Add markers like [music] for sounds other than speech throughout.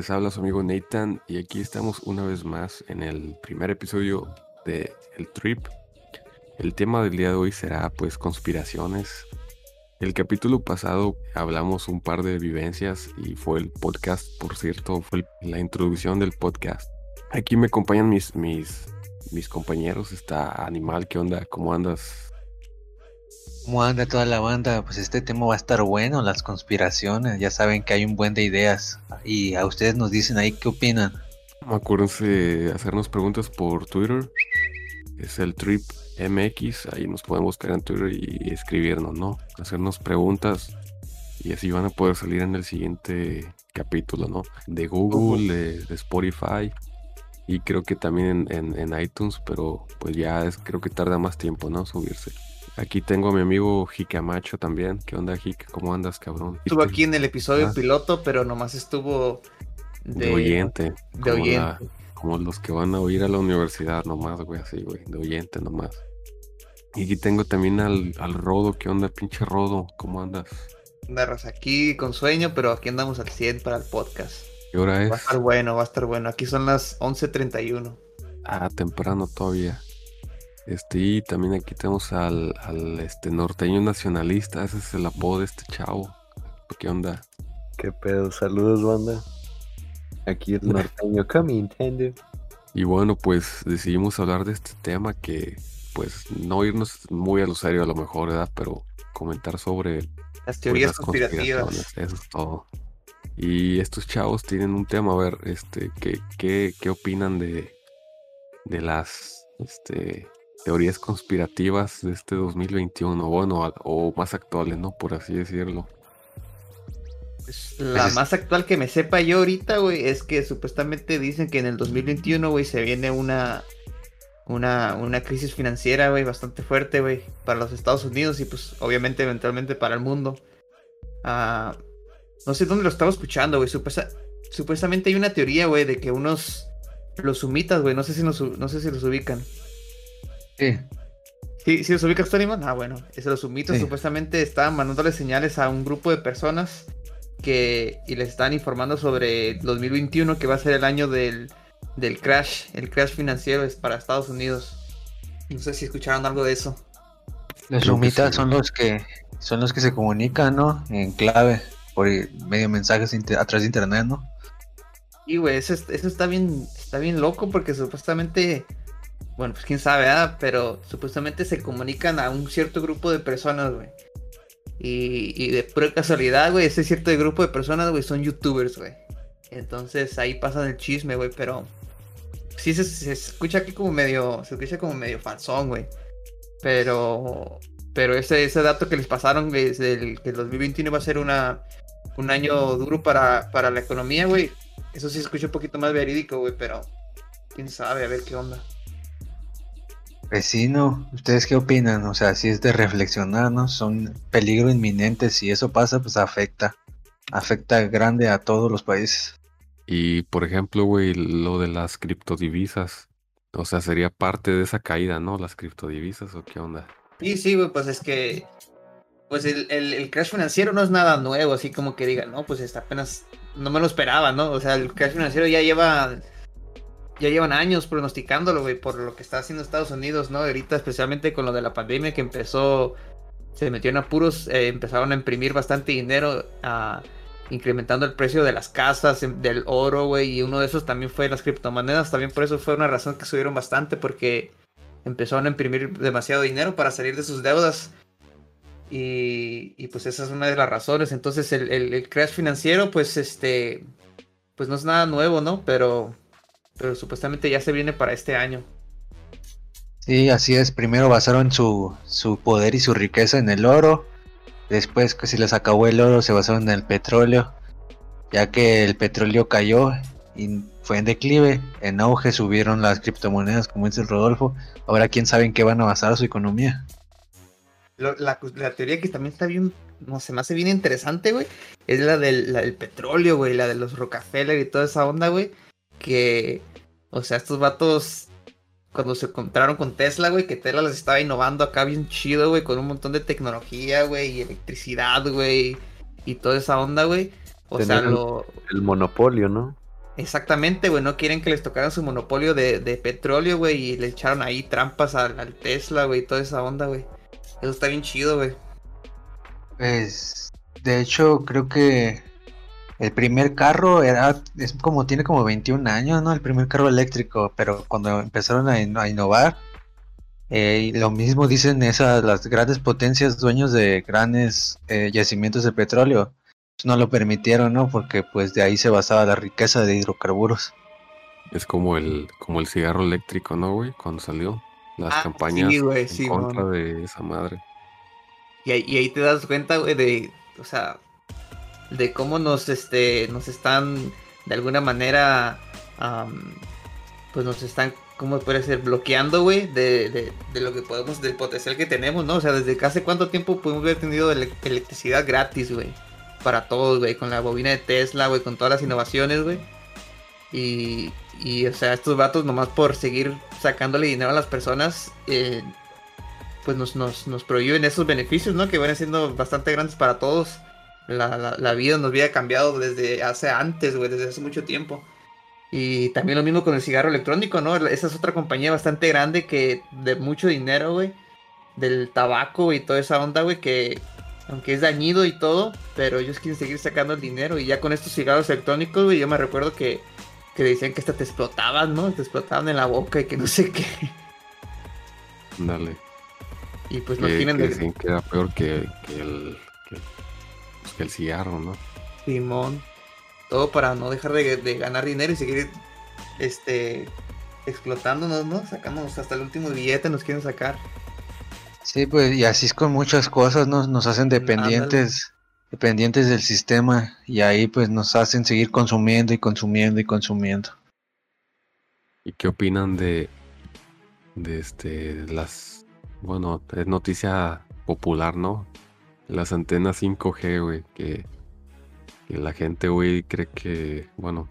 Les habla su amigo Nathan y aquí estamos una vez más en el primer episodio de El Trip. El tema del día de hoy será pues conspiraciones. El capítulo pasado hablamos un par de vivencias y fue el podcast, por cierto, fue la introducción del podcast. Aquí me acompañan mis, mis, mis compañeros. Está Animal, ¿qué onda? ¿Cómo andas? ¿Cómo anda toda la banda? Pues este tema va a estar bueno, las conspiraciones. Ya saben que hay un buen de ideas. Y a ustedes nos dicen ahí qué opinan. Acuérdense de hacernos preguntas por Twitter. Es el Trip MX. Ahí nos pueden buscar en Twitter y escribirnos, ¿no? Hacernos preguntas. Y así van a poder salir en el siguiente capítulo, ¿no? De Google, de, Spotify y creo que también en, iTunes, pero pues ya creo que tarda más tiempo, ¿no? Subirse. Aquí tengo a mi amigo Jicamacho también. ¿Qué onda, Jic? ¿Cómo andas, cabrón? Estuvo aquí en el episodio ah. piloto, pero nomás estuvo de, oyente. De oyente. como los que van a oír a la universidad nomás, güey, así, güey, de oyente nomás. Y aquí tengo también al, al Rodo. ¿Qué onda, pinche Rodo? ¿Cómo andas? Andas aquí con sueño, pero aquí andamos al 100 para el podcast. ¿Qué hora es? Va a estar bueno, va a estar bueno. Aquí son las 11.31. Ah, temprano todavía. Este, y también aquí tenemos al, al este norteño nacionalista, ese es el apodo de este chavo. ¿Qué onda? ¿Qué pedo? Saludos, banda. Aquí el [laughs] norteño coming, Y bueno, pues decidimos hablar de este tema que, pues, no irnos muy a lo serio a lo mejor, ¿verdad? Pero comentar sobre las teorías pues, conspirativas. Eso es todo. Y estos chavos tienen un tema, a ver, este, ¿qué, qué, qué opinan de, de las este, teorías conspirativas de este 2021? Bueno, o más actuales, ¿no? Por así decirlo. Pues, la más actual que me sepa yo ahorita, güey, es que supuestamente dicen que en el 2021, güey, se viene una, una, una crisis financiera, güey, bastante fuerte, güey, para los Estados Unidos y pues obviamente eventualmente para el mundo. Ah... No sé dónde lo estaba escuchando, güey. supuestamente hay una teoría, güey, de que unos. Los sumitas, güey. No sé si no sé si los ubican. Sí. ¿Sí, ¿Sí los ubicas, Tonyman? Ah, bueno. Es los sumitas supuestamente estaban mandándole señales a un grupo de personas que. Y les estaban informando sobre el 2021, que va a ser el año del, del crash. El crash financiero es para Estados Unidos. No sé si escucharon algo de eso. Los sumitas son los que. Son los que se comunican, ¿no? En clave por medio mensajes a través de internet, ¿no? Sí, güey, eso, está bien, está bien loco porque supuestamente, bueno, pues quién sabe, ¿ah? pero supuestamente se comunican a un cierto grupo de personas, güey. Y, de pura casualidad, güey, ese cierto grupo de personas, güey, son youtubers, güey. Entonces ahí pasan el chisme, güey, pero sí se, escucha aquí como medio, se escucha como medio falsón, güey. Pero, pero ese, ese dato que les pasaron, güey, que el 2021 va a ser una, un año duro para, para la economía, güey. Eso sí escucha un poquito más verídico, güey, pero quién sabe, a ver qué onda. Vecino, ¿ustedes qué opinan? O sea, si es de reflexionar, ¿no? Son peligro inminente, si eso pasa, pues afecta. Afecta grande a todos los países. Y por ejemplo, güey, lo de las criptodivisas. O sea, sería parte de esa caída, ¿no? Las criptodivisas o qué onda. Sí, sí, güey, pues es que pues el, crash financiero no es nada nuevo, así como que digan, no, pues está apenas, no me lo esperaba, ¿no? O sea, el crash financiero ya lleva, ya llevan años pronosticándolo, güey, por lo que está haciendo Estados Unidos, ¿no? Ahorita, especialmente con lo de la pandemia que empezó, se metió en apuros, eh, empezaron a imprimir bastante dinero, incrementando el precio de las casas, em, del oro, güey, y uno de esos también fue las criptomonedas, también por eso fue una razón que subieron bastante, porque empezaron a imprimir demasiado dinero para salir de sus deudas y, pues esa es una de las razones. Entonces el, crash financiero, pues este, pues no es nada nuevo, ¿no? Pero, pero supuestamente ya se viene para este año. Sí, así es. Primero basaron su, su poder y su riqueza en el oro. Después, que si les acabó el oro, se basaron en el petróleo. Ya que el petróleo cayó y fue en declive, en auge subieron las criptomonedas, como dice el Rodolfo. Ahora quién sabe en qué van a basar su economía la, teoría que también está bien, no sé, me hace bien interesante, güey, es la del, petróleo, güey, la de los Rockefeller y toda esa onda, güey. Que, o sea, estos vatos cuando se encontraron con Tesla, güey, que Tesla les estaba innovando acá bien chido, güey, con un montón de tecnología, güey, y electricidad, güey, y toda esa onda, güey. O sea, lo... El monopolio, ¿no? Exactamente, güey, no quieren que les tocaran su monopolio de, de petróleo, güey, y le echaron ahí trampas al, al Tesla, güey, y toda esa onda, güey. Eso está bien chido, güey. Pues, de hecho, creo que el primer carro era, es como, tiene como 21 años, ¿no? El primer carro eléctrico, pero cuando empezaron a, in- a innovar, eh, y lo mismo dicen esas, las grandes potencias dueños de grandes eh, yacimientos de petróleo, pues no lo permitieron, ¿no? Porque pues de ahí se basaba la riqueza de hidrocarburos. Es como el, como el cigarro eléctrico, ¿no, güey? Cuando salió. Las Ah, campañas sí, güey, en sí, contra de esa madre. Y ahí, y ahí te das cuenta, güey, de, o sea, de cómo nos, este, nos están, de alguna manera, pues nos están, ¿cómo puede ser? Bloqueando, güey, de, de, lo que podemos, del potencial que tenemos, ¿no? O sea, desde hace cuánto tiempo pudimos haber tenido ele- electricidad gratis, güey, para todos, güey, con la bobina de Tesla, güey, con todas las innovaciones, güey. Y, y, o sea, estos vatos nomás por seguir sacándole dinero a las personas, eh, pues nos, nos, nos prohíben esos beneficios, ¿no? Que van siendo bastante grandes para todos. La, la, la vida nos había cambiado desde hace antes, güey, desde hace mucho tiempo. Y también lo mismo con el cigarro electrónico, ¿no? Esa es otra compañía bastante grande que de mucho dinero, güey. Del tabaco y toda esa onda, güey, que aunque es dañido y todo, pero ellos quieren seguir sacando el dinero. Y ya con estos cigarros electrónicos, güey, yo me recuerdo que, que decían que hasta te explotaban, ¿no? Te explotaban en la boca y que no sé qué. Dale. Y pues que, tienen que de... decían que era peor que, que el, que, el cigarro, ¿no? Simón. Todo para no dejar de, de ganar dinero y seguir este explotándonos, ¿no? Sacándonos hasta el último billete, nos quieren sacar. Sí, pues, y así es con muchas cosas, ¿no? Nos hacen dependientes, dependientes del sistema, y ahí pues nos hacen seguir consumiendo y consumiendo y consumiendo. ¿Y qué opinan de, de este, las, bueno, es noticia popular, ¿no? Las antenas 5G, güey, que, que la gente, güey, cree que, bueno,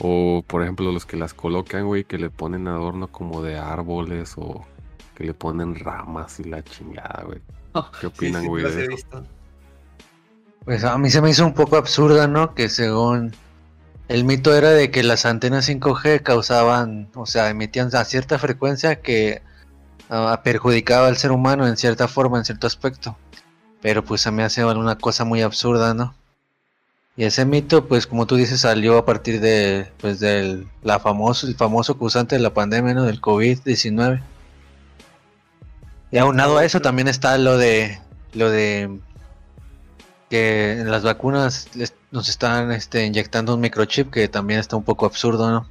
o por ejemplo los que las colocan, güey, que le ponen adorno como de árboles o que le ponen ramas y la chingada, güey. ¿Qué opinan, Sí, sí, güey, de eso? Pues a mí se me hizo un poco absurda, ¿no? Que según el mito era de que las antenas 5G causaban, o sea, emitían a cierta frecuencia que ah, perjudicaba al ser humano en cierta forma, en cierto aspecto. Pero pues se me hace una cosa muy absurda, ¿no? Y ese mito, pues como tú dices, salió a partir de, pues del la famoso, el famoso causante de la pandemia, ¿no? Del COVID-19. Y aunado a eso también está lo de, lo de que en las vacunas les- nos están este, inyectando un microchip que también está un poco absurdo, ¿no?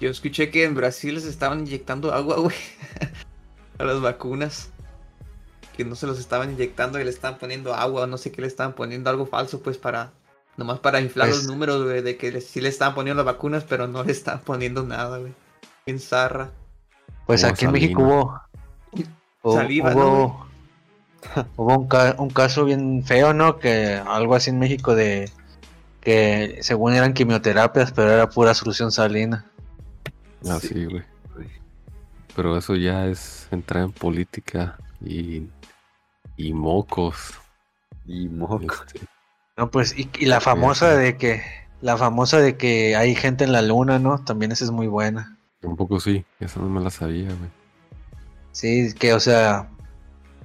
Yo escuché que en Brasil les estaban inyectando agua, güey. [laughs] a las vacunas. Que no se los estaban inyectando y le estaban poniendo agua, no sé qué le estaban poniendo, algo falso, pues para. Nomás para inflar Pues- los números, güey, de que sí le estaban poniendo las vacunas, pero no le estaban poniendo nada, güey. En zarra. Pues Como aquí en México hubo, hubo, Saliva, ¿no, hubo, [laughs] hubo un, ca- un caso bien feo, ¿no? Que algo así en México de que según eran quimioterapias, pero era pura solución salina. Ah, Sí, güey. Pero eso ya es entrar en política y, y mocos. Y moco. este, No, pues, y, y la famosa de que, la famosa de que hay gente en la luna, ¿no? También esa es muy buena. un poco sí, esa no me la sabía, güey. Sí, que o sea,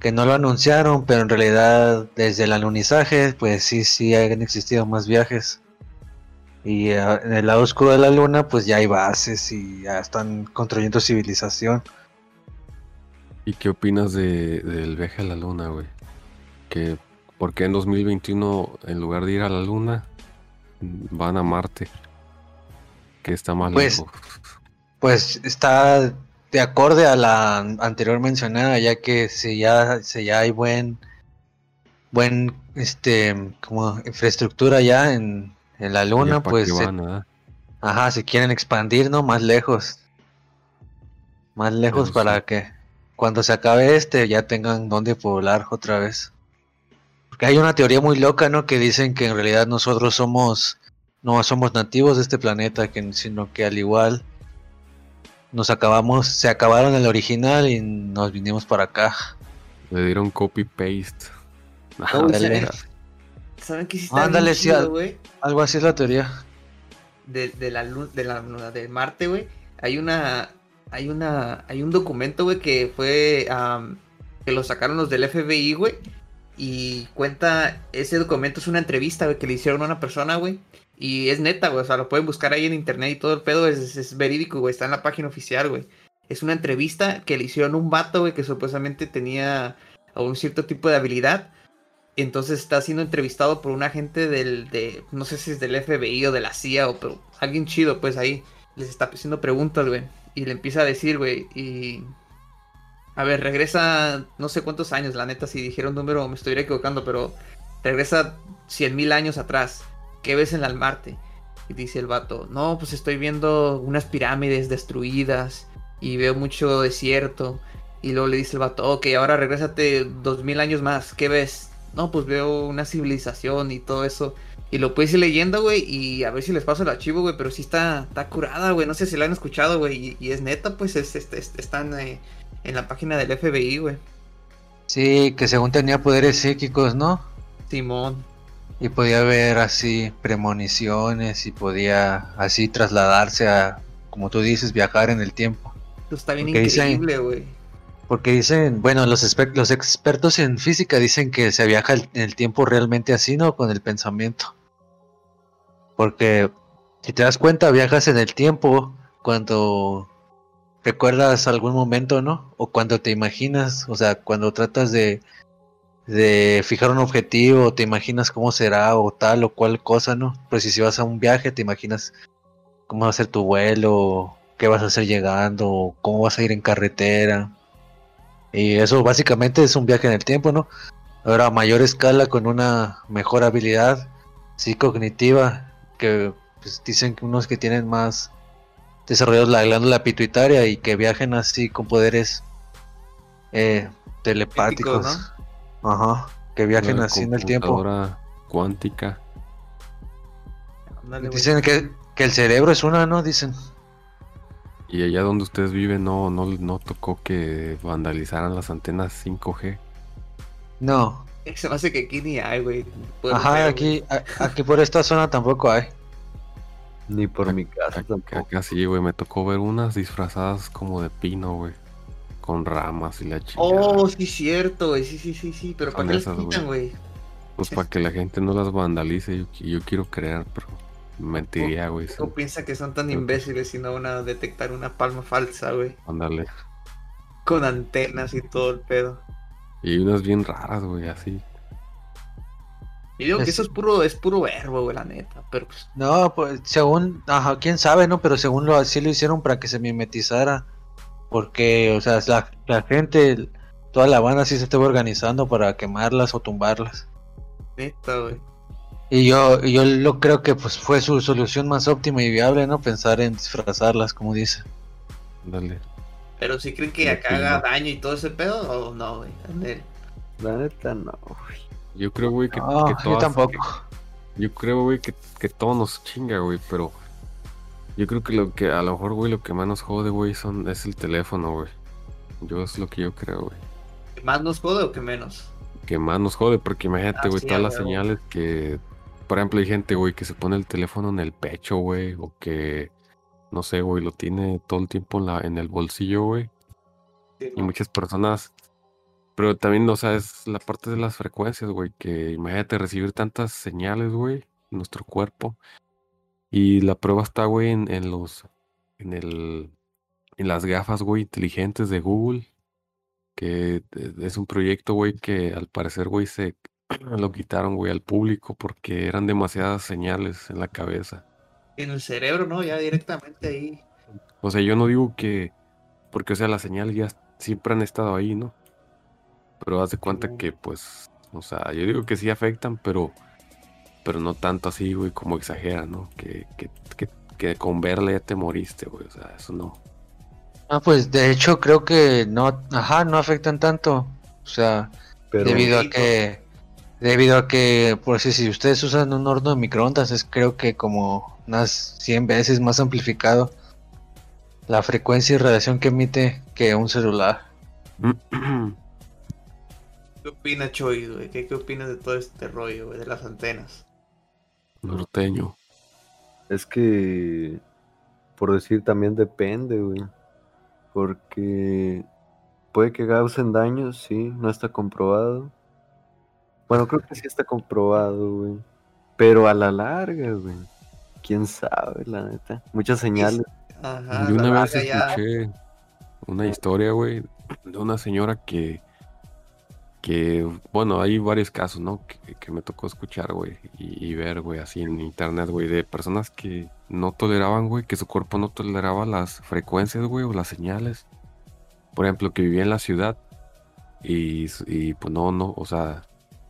que no lo anunciaron, pero en realidad desde el alunizaje, pues sí, sí han existido más viajes. Y eh, en el lado oscuro de la luna, pues ya hay bases y ya están construyendo civilización. ¿Y qué opinas de, del viaje a la luna, güey? Que, ¿por qué en 2021, en lugar de ir a la luna, van a Marte? Que está más Pues, lejos. Pues está de acorde a la anterior mencionada, ya que si ya, si ya hay buen, buen, este, como infraestructura ya en, en la ¿Y luna, pues qué se- van, ah? Ajá, si quieren expandir, ¿no? Más lejos. Más lejos para sí. que cuando se acabe este ya tengan donde poblar otra vez. Porque hay una teoría muy loca, ¿no? Que dicen que en realidad nosotros somos, no somos nativos de este planeta, que, sino que al igual nos acabamos, se acabaron el original y nos vinimos para acá. Le dieron copy paste. [laughs] Ándale. ¿Saben qué está Ándale, sí, al-? Algo así es la teoría. de, de la luz de la de Marte, güey, hay una hay una hay un documento, güey, que fue que lo sacaron los del FBI, güey, y cuenta ese documento es una entrevista, güey, que le hicieron a una persona, güey, y es neta, güey, o sea, lo pueden buscar ahí en internet y todo el pedo es, verídico, güey, está en la página oficial, güey. Es una entrevista que le hicieron un vato, güey, que supuestamente tenía un cierto tipo de habilidad entonces está siendo entrevistado por un agente del, de, no sé si es del FBI o de la CIA o pero alguien chido, pues ahí les está haciendo preguntas, güey. Y le empieza a decir, güey, y... A ver, regresa no sé cuántos años, la neta, si dijeron número me estoy equivocando, pero regresa cien mil años atrás. ¿Qué ves en el Marte? Y dice el vato, no, pues estoy viendo unas pirámides destruidas y veo mucho desierto. Y luego le dice el vato, ok, ahora regrésate dos mil años más, ¿qué ves? No, pues veo una civilización y todo eso. Y lo puedes ir leyendo, güey, y a ver si les paso el archivo, güey, pero sí está, está curada, güey. No sé si lo han escuchado, güey, y, y es neta, pues es, es- es- están eh, en la página del FBI, güey. Sí, que según tenía poderes psíquicos, ¿no? Simón. Y podía ver así premoniciones y podía así trasladarse a, como tú dices, viajar en el tiempo. Esto está bien Porque increíble, güey. Porque dicen, bueno, los, los expertos en física dicen que se viaja el- el tiempo realmente así, ¿no? Con el pensamiento. Porque si te das cuenta, viajas en el tiempo cuando recuerdas algún momento, ¿no? O cuando te imaginas, o sea, cuando tratas de, de fijar un objetivo, te imaginas cómo será o tal o cual cosa, ¿no? Pues si vas a un viaje, te imaginas cómo va a ser tu vuelo, qué vas a hacer llegando, cómo vas a ir en carretera. Y eso básicamente es un viaje en el tiempo, ¿no? Ahora a mayor escala con una mejor habilidad sí cognitiva, que pues, dicen que unos que tienen más desarrollados la glándula pituitaria y que viajen así con poderes eh, telepáticos. Ajá, que viajen Una así en el tiempo. computadora cuántica. Dicen que, que el cerebro es una, ¿no? Dicen. Y allá donde ustedes viven no, no, no tocó que vandalizaran las antenas 5G. No. [laughs] Se me hace que aquí ni hay, güey. Ajá, ver, aquí, a- aquí por esta zona tampoco hay. Ni por mi casa Acá, tampoco. acá sí, güey, me tocó ver unas disfrazadas como de pino, güey. Con ramas y la chingada. Oh, sí, cierto, güey. Sí, sí, sí, sí. Pero ¿para qué esas, quitan, güey? Pues para que la gente no las vandalice, yo, yo quiero creer, pero mentiría, güey. sí. ¿Cómo piensa que son tan imbéciles y no van a detectar una palma falsa, güey? Ándale. Con antenas y todo el pedo. Y unas bien raras, güey, así. Y digo que Es- eso es puro, es puro verbo, güey, la neta. Pero pues, No, pues según, ajá, quién sabe, ¿no? Pero según lo así lo hicieron para que se mimetizara. Porque, o sea, la, la gente, toda la banda sí se estaba organizando para quemarlas o tumbarlas. neta, güey. Y yo, yo lo creo que pues fue su solución más óptima y viable, ¿no? Pensar en disfrazarlas, como dice. Ándale. Pero si creen que acá haga daño y todo ese pedo, o no, güey. La neta no, güey. Yo creo, güey, que, No, que yo todas- tampoco. Yo creo, güey, que, que todo nos chinga, güey, pero yo creo que lo que a lo mejor, güey, lo que más nos jode, güey, son es el teléfono, güey. Yo es lo que yo creo, güey. ¿Que ¿Más nos jode o que menos? Que más nos jode, porque imagínate, Ah, güey, sí, todas las señales que, por ejemplo, hay gente, güey, que se pone el teléfono en el pecho, güey, o que, no sé, güey, lo tiene todo el tiempo en, la, en el bolsillo, güey. Sí, Y muchas personas, pero también, o sea, es la parte de las frecuencias, güey, que imagínate recibir tantas señales, güey, en nuestro cuerpo. Y la prueba está, güey, en, en los, en el, en las gafas, güey, inteligentes de Google, que e- es un proyecto, güey, que al parecer, güey, se lo quitaron, güey, al público porque eran demasiadas señales en la cabeza. En el cerebro, ¿no? Ya directamente ahí. O sea, yo no digo que, porque, o sea, las señales ya siempre han estado ahí, ¿no? Pero haz de cuenta que, pues, o sea, yo digo que sí afectan, pero, pero no tanto así, güey, como exageran, ¿no? Que, que, que, que con verla ya te moriste, güey, o sea, eso no. Ah, pues de hecho creo que no, ajá, no afectan tanto. O sea, Pero debido a que, debido a que, por si, si ustedes usan un horno de microondas, es creo que como unas 100 veces más amplificado. la frecuencia y radiación que emite que un celular. [clears throat] ¿Qué opinas, Choi, güey? ¿Qué, ¿Qué opinas de todo este rollo, güey, de las antenas? Norteño. Es que, por decir, también depende, güey. Porque puede que causen daños, sí, no está comprobado. Bueno, creo que sí está comprobado, güey. Pero a la larga, güey. Quién sabe, la neta. Muchas señales. Ajá, Yo una vez ya- escuché una historia, güey, de una señora que, que, bueno, hay varios casos, ¿no? Que, que me tocó escuchar, güey, y, y ver, güey, así en internet, güey, de personas que no toleraban, güey, que su cuerpo no toleraba las frecuencias, güey, o las señales. Por ejemplo, que vivía en la ciudad y, y pues no, no, o sea,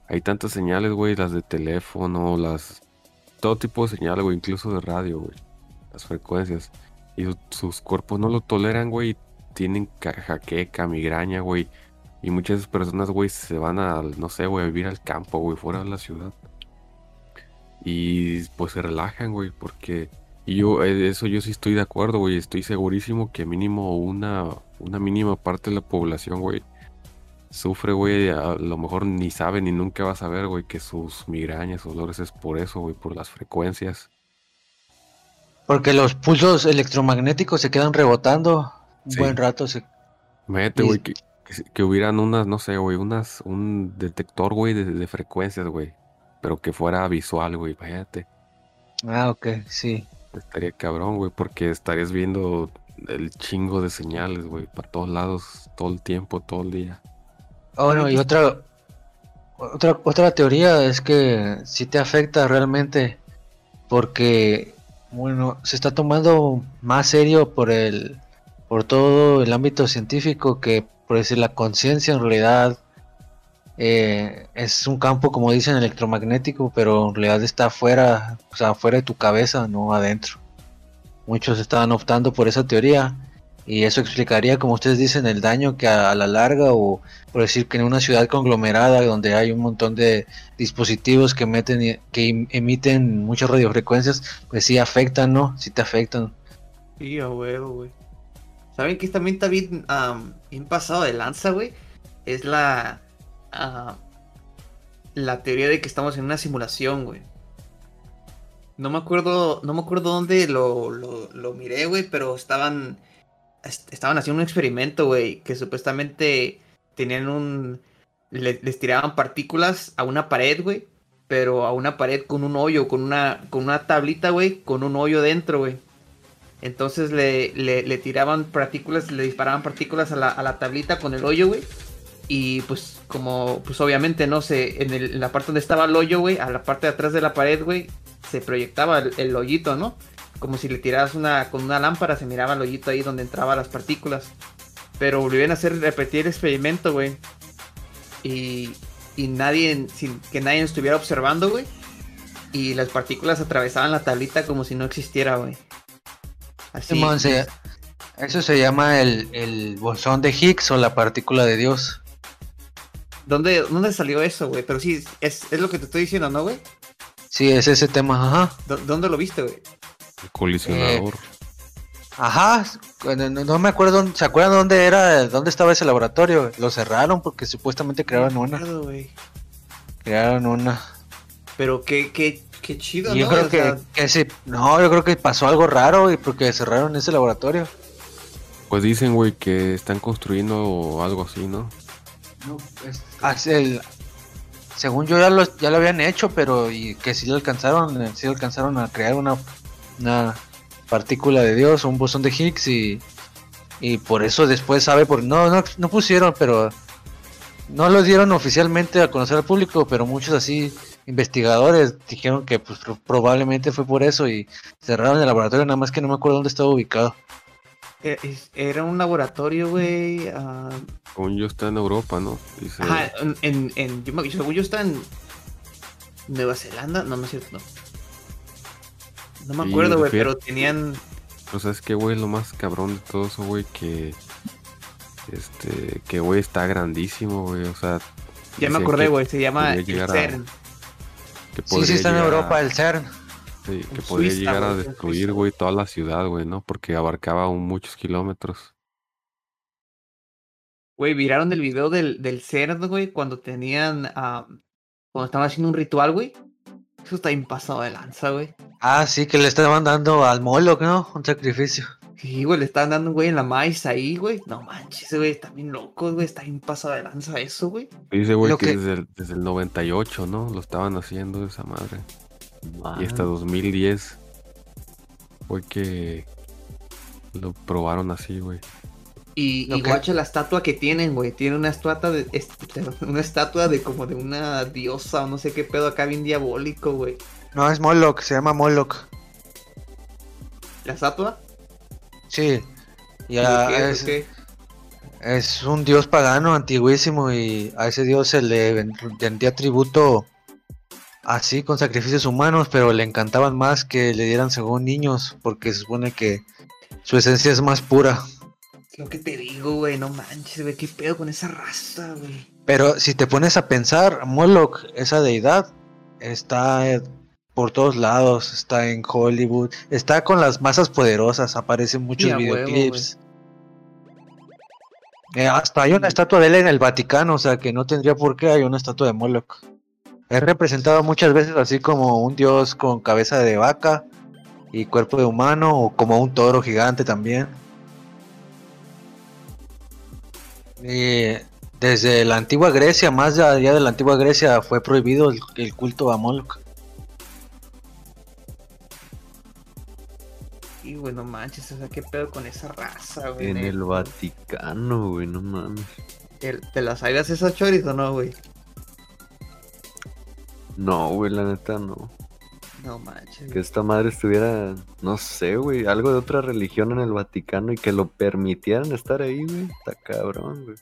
hay tantas señales, güey, las de teléfono, las, todo tipo de señales, güey, incluso de radio, güey, las frecuencias. Y su- sus cuerpos no lo toleran, güey. Tienen ca- jaqueca, migraña, güey. Y muchas personas, güey, se van a, no sé, güey, a vivir al campo, güey, fuera de la ciudad. Y pues se relajan, güey, porque... Y yo, eh, eso yo sí estoy de acuerdo, güey. Estoy segurísimo que mínimo una, una mínima parte de la población, güey, sufre, güey. A lo mejor ni sabe ni nunca va a saber, güey, que sus migrañas o dolores es por eso, güey, por las frecuencias. Porque los pulsos electromagnéticos se quedan rebotando un Sí. buen rato. se- Y- güey, que, que, hubieran unas, no sé, güey, unas, un detector, güey, de, de frecuencias, güey. Pero que fuera visual, güey, imagínate. Ah, ok, sí. Estaría cabrón, güey, porque estarías viendo el chingo de señales, güey, para todos lados, todo el tiempo, todo el día. Ah, bueno, y otra, otra, otra teoría es que sí te afecta realmente porque, bueno, se está tomando más serio por el, por todo el ámbito científico que, por decir, la conciencia en realidad eh, es un campo, como dicen, electromagnético, pero en realidad está afuera, o sea, fuera de tu cabeza, no adentro. Muchos estaban optando por esa teoría y eso explicaría, como ustedes dicen, el daño que a, la larga o por decir que en una ciudad conglomerada donde hay un montón de dispositivos que meten que em- emiten muchas radiofrecuencias, pues sí afectan, ¿no? Sí te afectan. Sí, a huevo, güey. ¿Saben que también está bien, pasado de lanza, güey? Es la. la teoría de que estamos en una simulación, güey. No me acuerdo. No me acuerdo dónde lo, lo, lo miré, güey. Pero estaban. Est- Estaban haciendo un experimento, güey. Que supuestamente tenían un. le- les tiraban partículas a una pared, güey. Pero a una pared con un hoyo, con una, con una tablita, güey, con un hoyo dentro, güey. Entonces le, le, le tiraban partículas, le disparaban partículas a la, a la tablita con el hoyo, güey. Y pues como, pues obviamente, no sé, en, el- en la parte donde estaba el hoyo, güey, a la parte de atrás de la pared, güey, se proyectaba el hoyito, ¿no? Como si le tiraras una, con una lámpara, se miraba el hoyito ahí donde entraban las partículas. Pero volvieron a hacer, repetir el experimento, güey. Y, y nadie, sin que nadie estuviera observando, güey. Y las partículas atravesaban la tablita como si no existiera, güey. Así. Simón, se- eso se llama el, el bosón de Higgs o la partícula de Dios. ¿Dónde, ¿Dónde salió eso, güey? Pero sí, es, es lo que te estoy diciendo, ¿no, güey? Sí, es ese tema, ajá. ¿Dó- ¿Dónde lo viste, güey? El colisionador. Ajá, bueno, no, no me acuerdo, ¿se acuerdan dónde era, dónde estaba ese laboratorio? Lo cerraron porque supuestamente crearon una, crearon una. Pero qué, qué, qué chido, Y yo ¿no? creo O que, sea, que sí, no, yo creo que pasó algo raro y porque cerraron ese laboratorio. Pues dicen, güey, que están construyendo algo así, ¿no? No, es- ah, el- según yo ya lo, ya lo habían hecho, pero y que sí lo alcanzaron, eh, sí alcanzaron a crear una, una partícula de Dios, un bosón de Higgs y, y por eso después sabe por no, no, no pusieron, pero no lo dieron oficialmente a conocer al público, pero muchos así investigadores dijeron que pues pro- probablemente fue por eso y cerraron el laboratorio, nada más que no me acuerdo dónde estaba ubicado. eh, era un laboratorio, güey. Según yo está en Europa, ¿no? Dice, ajá, en, en, en- yo, me- según yo está en Nueva Zelanda. No, no es cierto, no. No me Sí, acuerdo, güey, pero tenían. O sea, es que, güey, lo más cabrón de todo eso, güey, que... Este, que, güey, está grandísimo, güey, o sea... Ya me acordé, que- güey. Se llama podría el a- CERN. que Sí, sí podría está en a- Europa el CERN. Sí, que En podía Suiza, llegar a destruir, güey, toda la ciudad, güey, ¿no? Porque abarcaba aún muchos kilómetros. Güey, viraron el video del, del cerdo, güey, cuando tenían. ah, cuando estaban haciendo un ritual, güey. Eso está bien pasado de lanza, güey. Ah, sí, que le estaban dando al Moloch, ¿no? Un sacrificio. Sí, güey, le estaban dando un güey en la maíz ahí, güey. No manches, güey, está bien loco, güey. Está bien pasado de lanza eso, güey. Dice, güey, Lo que, que- Desde, el, desde el 98, ¿no? Lo estaban haciendo esa madre. Y hasta Man, 2010 fue que lo probaron así, güey. Y, y Ok. guacha la estatua que tienen, güey. Tiene una estatua de. [laughs] una estatua de como de una diosa o no sé qué pedo acá bien diabólico, güey. No, es Moloch, se llama Moloch. ¿La estatua? Sí. ¿Y Ya qué, es, qué? es un dios pagano antiguísimo y a ese dios se le ven- rendía tributo así con sacrificios humanos, pero le encantaban más que le dieran según niños, porque se supone que su esencia es más pura. Es lo que te digo, güey. No manches, güey. ¿Qué pedo con esa raza, güey? Pero si te pones a pensar, Moloch, esa deidad, está por todos lados, está en Hollywood, está con las masas poderosas, aparece en muchos huevo, videoclips. Eh, hasta hay una estatua de él en el Vaticano, o sea que no tendría por qué hay una estatua de Moloch. Es representado muchas veces así como un dios con cabeza de vaca y cuerpo de humano, o como un toro gigante también. Y desde la antigua Grecia, más allá de la antigua Grecia, fue prohibido el, el culto a Moloch. Y, güey, no manches. O sea, ¿qué pedo con esa raza, güey? en el Vaticano, güey, no mames. ¿Te, te las sabías esas choris o no, güey? No, güey, la neta no. No manches. Que esta madre estuviera, no sé, güey, algo de otra religión en el Vaticano y que lo permitieran estar ahí, güey. Está cabrón, güey.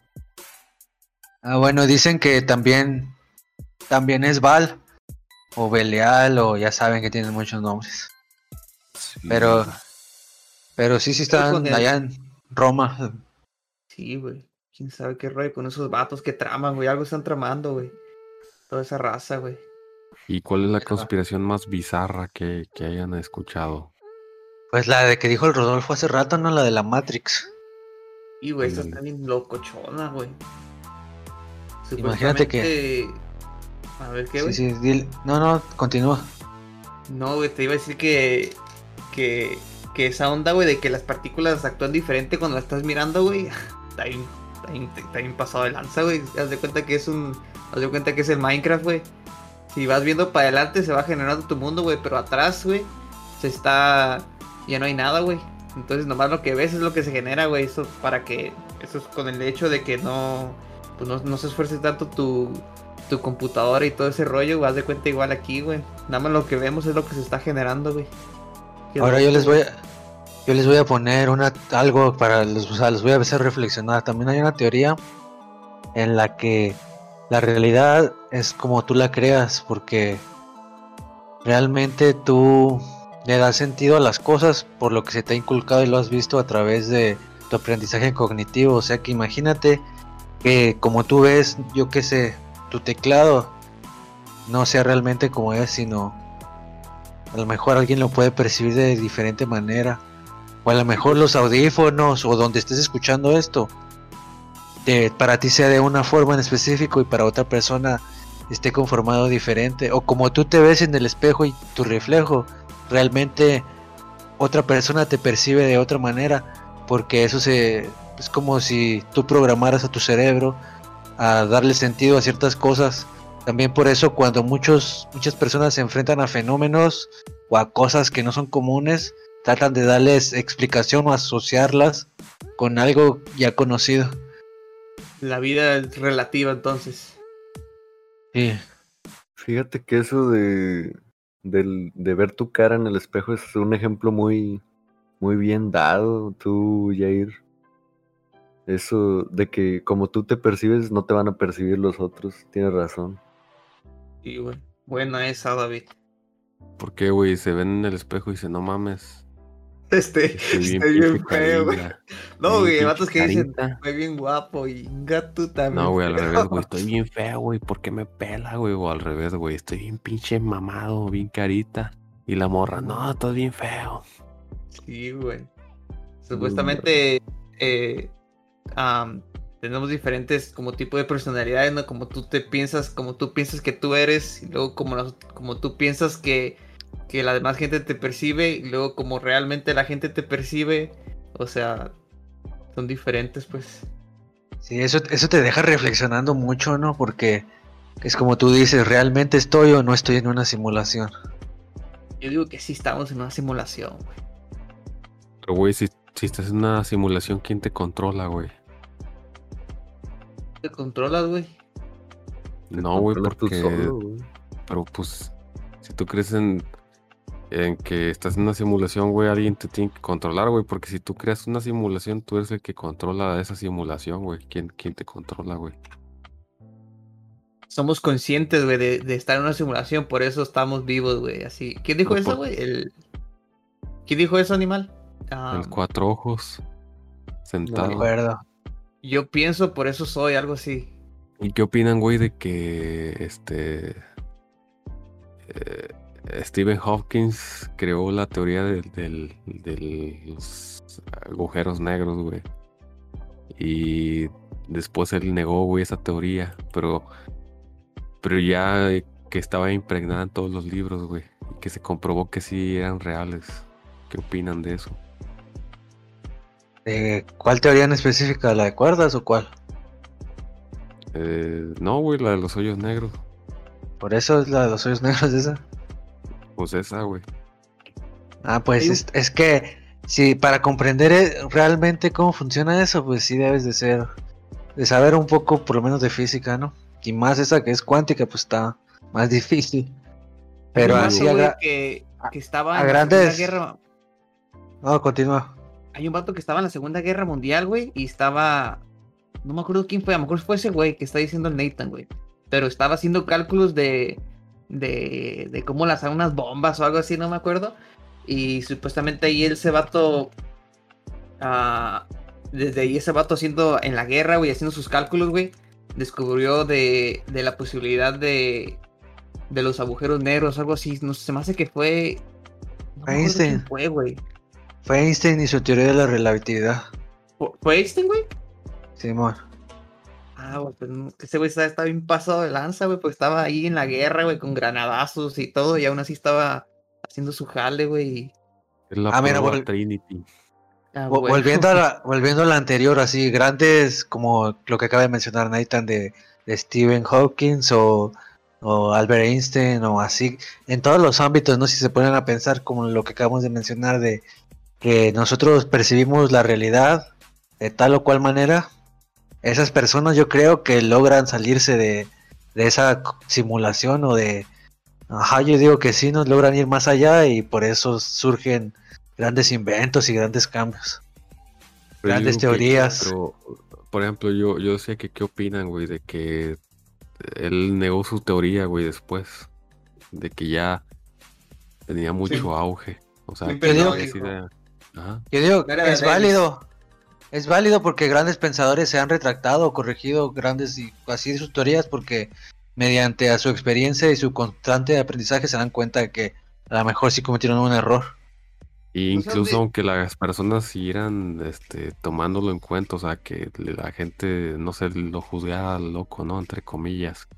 Ah, bueno, dicen que también, también es Val, o Belial, o ya saben que tienen muchos nombres. Sí. Pero, pero sí, sí están el- allá en Roma. Sí, güey. Quién sabe qué rollo con esos vatos que traman, güey. Algo están tramando, güey. Toda esa raza, güey. ¿Y cuál es la conspiración más bizarra que, que hayan escuchado? Pues la de que dijo el Rodolfo hace rato, ¿no? La de la Matrix. Y, güey, esta Ándale. está bien locochona, güey. Imagínate que- A ver, ¿qué, Sí, güey? sí, dile- No, no, continúa. No, güey, te iba a decir que... Que... Que esa onda, güey, de que las partículas actúan diferente cuando las estás mirando, güey. [laughs] Está bien... Está bien, pasado de lanza, güey. Haz de cuenta que es un... Haz de cuenta que es el Minecraft, güey. Si vas viendo para adelante se va generando tu mundo, güey. Pero atrás, güey, se está... Ya no hay nada, güey. Entonces nomás lo que ves es lo que se genera, güey. Eso para que... Eso es con el hecho de que no... Pues no, no se esfuerce tanto tu... Tu computadora y todo ese rollo, güey. Haz de cuenta igual aquí, güey. Nada más lo que vemos es lo que se está generando, güey. Ahora yo les voy a, yo les voy a poner una algo para los, o sea, los voy a hacer reflexionar. También hay una teoría en la que la realidad es como tú la creas, porque realmente tú le das sentido a las cosas por lo que se te ha inculcado y lo has visto a través de tu aprendizaje cognitivo. O sea que imagínate que como tú ves, yo qué sé, tu teclado no sea realmente como es, sino a lo mejor alguien lo puede percibir de diferente manera. O a lo mejor los audífonos o donde estés escuchando esto, para ti sea de una forma en específico y para otra persona esté conformado diferente. O como tú te ves en el espejo y tu reflejo, realmente otra persona te percibe de otra manera. Porque eso se, es como si tú programaras a tu cerebro a darle sentido a ciertas cosas. También por eso cuando muchos, muchas personas se enfrentan a fenómenos o a cosas que no son comunes, tratan de darles explicación o asociarlas con algo ya conocido. La vida es relativa, entonces. Sí. Fíjate que eso de, del- de ver tu cara en el espejo es un ejemplo muy, muy bien dado, tú, Jair. Eso de que como tú te percibes, no te van a percibir los otros. Tienes razón. Sí, güey. Buena esa, David. ¿Por qué, güey? Se ven en el espejo y dicen, no mames. Este, [laughs] Estoy estoy bien pinche feo, [laughs] güey. No, estoy güey, bien vatos que dicen, carita". estoy bien guapo y gato también. No, güey, al [laughs] revés, güey. Estoy bien feo, güey. ¿Por qué me pela, güey? O al revés, güey. Estoy bien pinche mamado, bien carita. Y la morra, no, estás bien feo. Sí, güey. Supuestamente eh, am, tenemos diferentes como tipo de personalidades, ¿no? Como tú te piensas, como tú piensas que tú eres, y luego como, las- como tú piensas que, que la demás gente te percibe, y luego como realmente la gente te percibe. O sea, son diferentes, pues. Sí, eso, eso te deja reflexionando mucho, ¿no? Porque es como tú dices, ¿realmente estoy o no estoy en una simulación? Yo digo que sí estamos en una simulación, güey. Pero, güey, si, si estás en una simulación, ¿quién te controla, güey? ¿Te controlas, güey? No, güey, porque... solo. Pero pues, si tú crees en, en que estás en una simulación, güey, alguien te tiene que controlar, güey. Porque si tú creas una simulación, tú eres el que controla esa simulación, güey. ¿Quién, quién te controla, güey? Somos conscientes, güey, de, de estar en una simulación, por eso estamos vivos, güey. Así. ¿Quién dijo No, eso, por- güey? El... ¿Quién dijo eso, animal? El cuatro ojos, No sentado. me acuerdo. Yo pienso, por eso soy, algo así. ¿Y qué opinan, güey, de que este eh, Stephen Hopkins creó la teoría del- de los agujeros negros, güey? Y después él negó, güey, esa teoría, pero, pero ya que estaba impregnada en todos los libros, güey, y que se comprobó que sí eran reales. ¿Qué opinan de eso? Eh, ¿Cuál teoría en específica? ¿La de cuerdas o cuál? Eh, no, güey, la de los hoyos negros. Por eso es la de los hoyos negros esa. Pues esa, güey. Ah, pues es, es que si para comprender eh, realmente cómo funciona eso, pues sí debes de ser, de saber un poco por lo menos de física, ¿no? Y más esa que es cuántica, pues está más [laughs] difícil. Pero así a, güey, que, que estaba a en la grandes- Segunda Guerra. No, continúa. Hay un vato que estaba en la Segunda Guerra Mundial, güey, y estaba. No me acuerdo quién fue, a lo mejor fue ese güey que está diciendo el Nathan, güey. Pero estaba haciendo cálculos de. de. de cómo lanzar unas bombas o algo así, no me acuerdo. Y supuestamente ahí ese vato. ah, desde ahí ese vato haciendo en la guerra, güey, haciendo sus cálculos, güey. Descubrió de, de la posibilidad de. de los agujeros negros, algo así. No sé, se me hace que fue. No quién fue, güey. Fue Einstein y su teoría de la relatividad. ¿Fue- ¿Fue Einstein, güey? Simón. Ah, güey, pues que ese güey estaba, estaba bien pasado de lanza, güey, pues estaba ahí en la guerra, güey, con granadazos y todo, y aún así estaba haciendo su jale, güey. y- Es la Ah, mira, vol- Trinity. Ah, güey. Volviendo a la, [laughs] volviendo a la anterior, así, grandes como lo que acaba de mencionar Nathan de, de Stephen Hawking o, o Albert Einstein o así, en todos los ámbitos, ¿no? Si se ponen a pensar como lo que acabamos de mencionar de que nosotros percibimos la realidad de tal o cual manera, esas personas yo creo que logran salirse de, de esa simulación o de... Ajá, yo digo que sí, nos logran ir más allá y por eso surgen grandes inventos y grandes cambios. Pero Grandes que- teorías. pero, por ejemplo, yo, yo sé que qué opinan, güey, de que él negó su teoría, güey, después. De que ya tenía mucho auge. O sea, que. Ajá. Yo digo, No es válido. Es válido porque grandes pensadores se han retractado o corregido grandes y así sus teorías porque mediante a su experiencia y su constante aprendizaje se dan cuenta de que a lo mejor sí cometieron un error. Y O sea, incluso de- aunque las personas siguieran este, tomándolo en cuenta, o sea, que la gente, no sé, lo juzgara loco, ¿no? Entre comillas.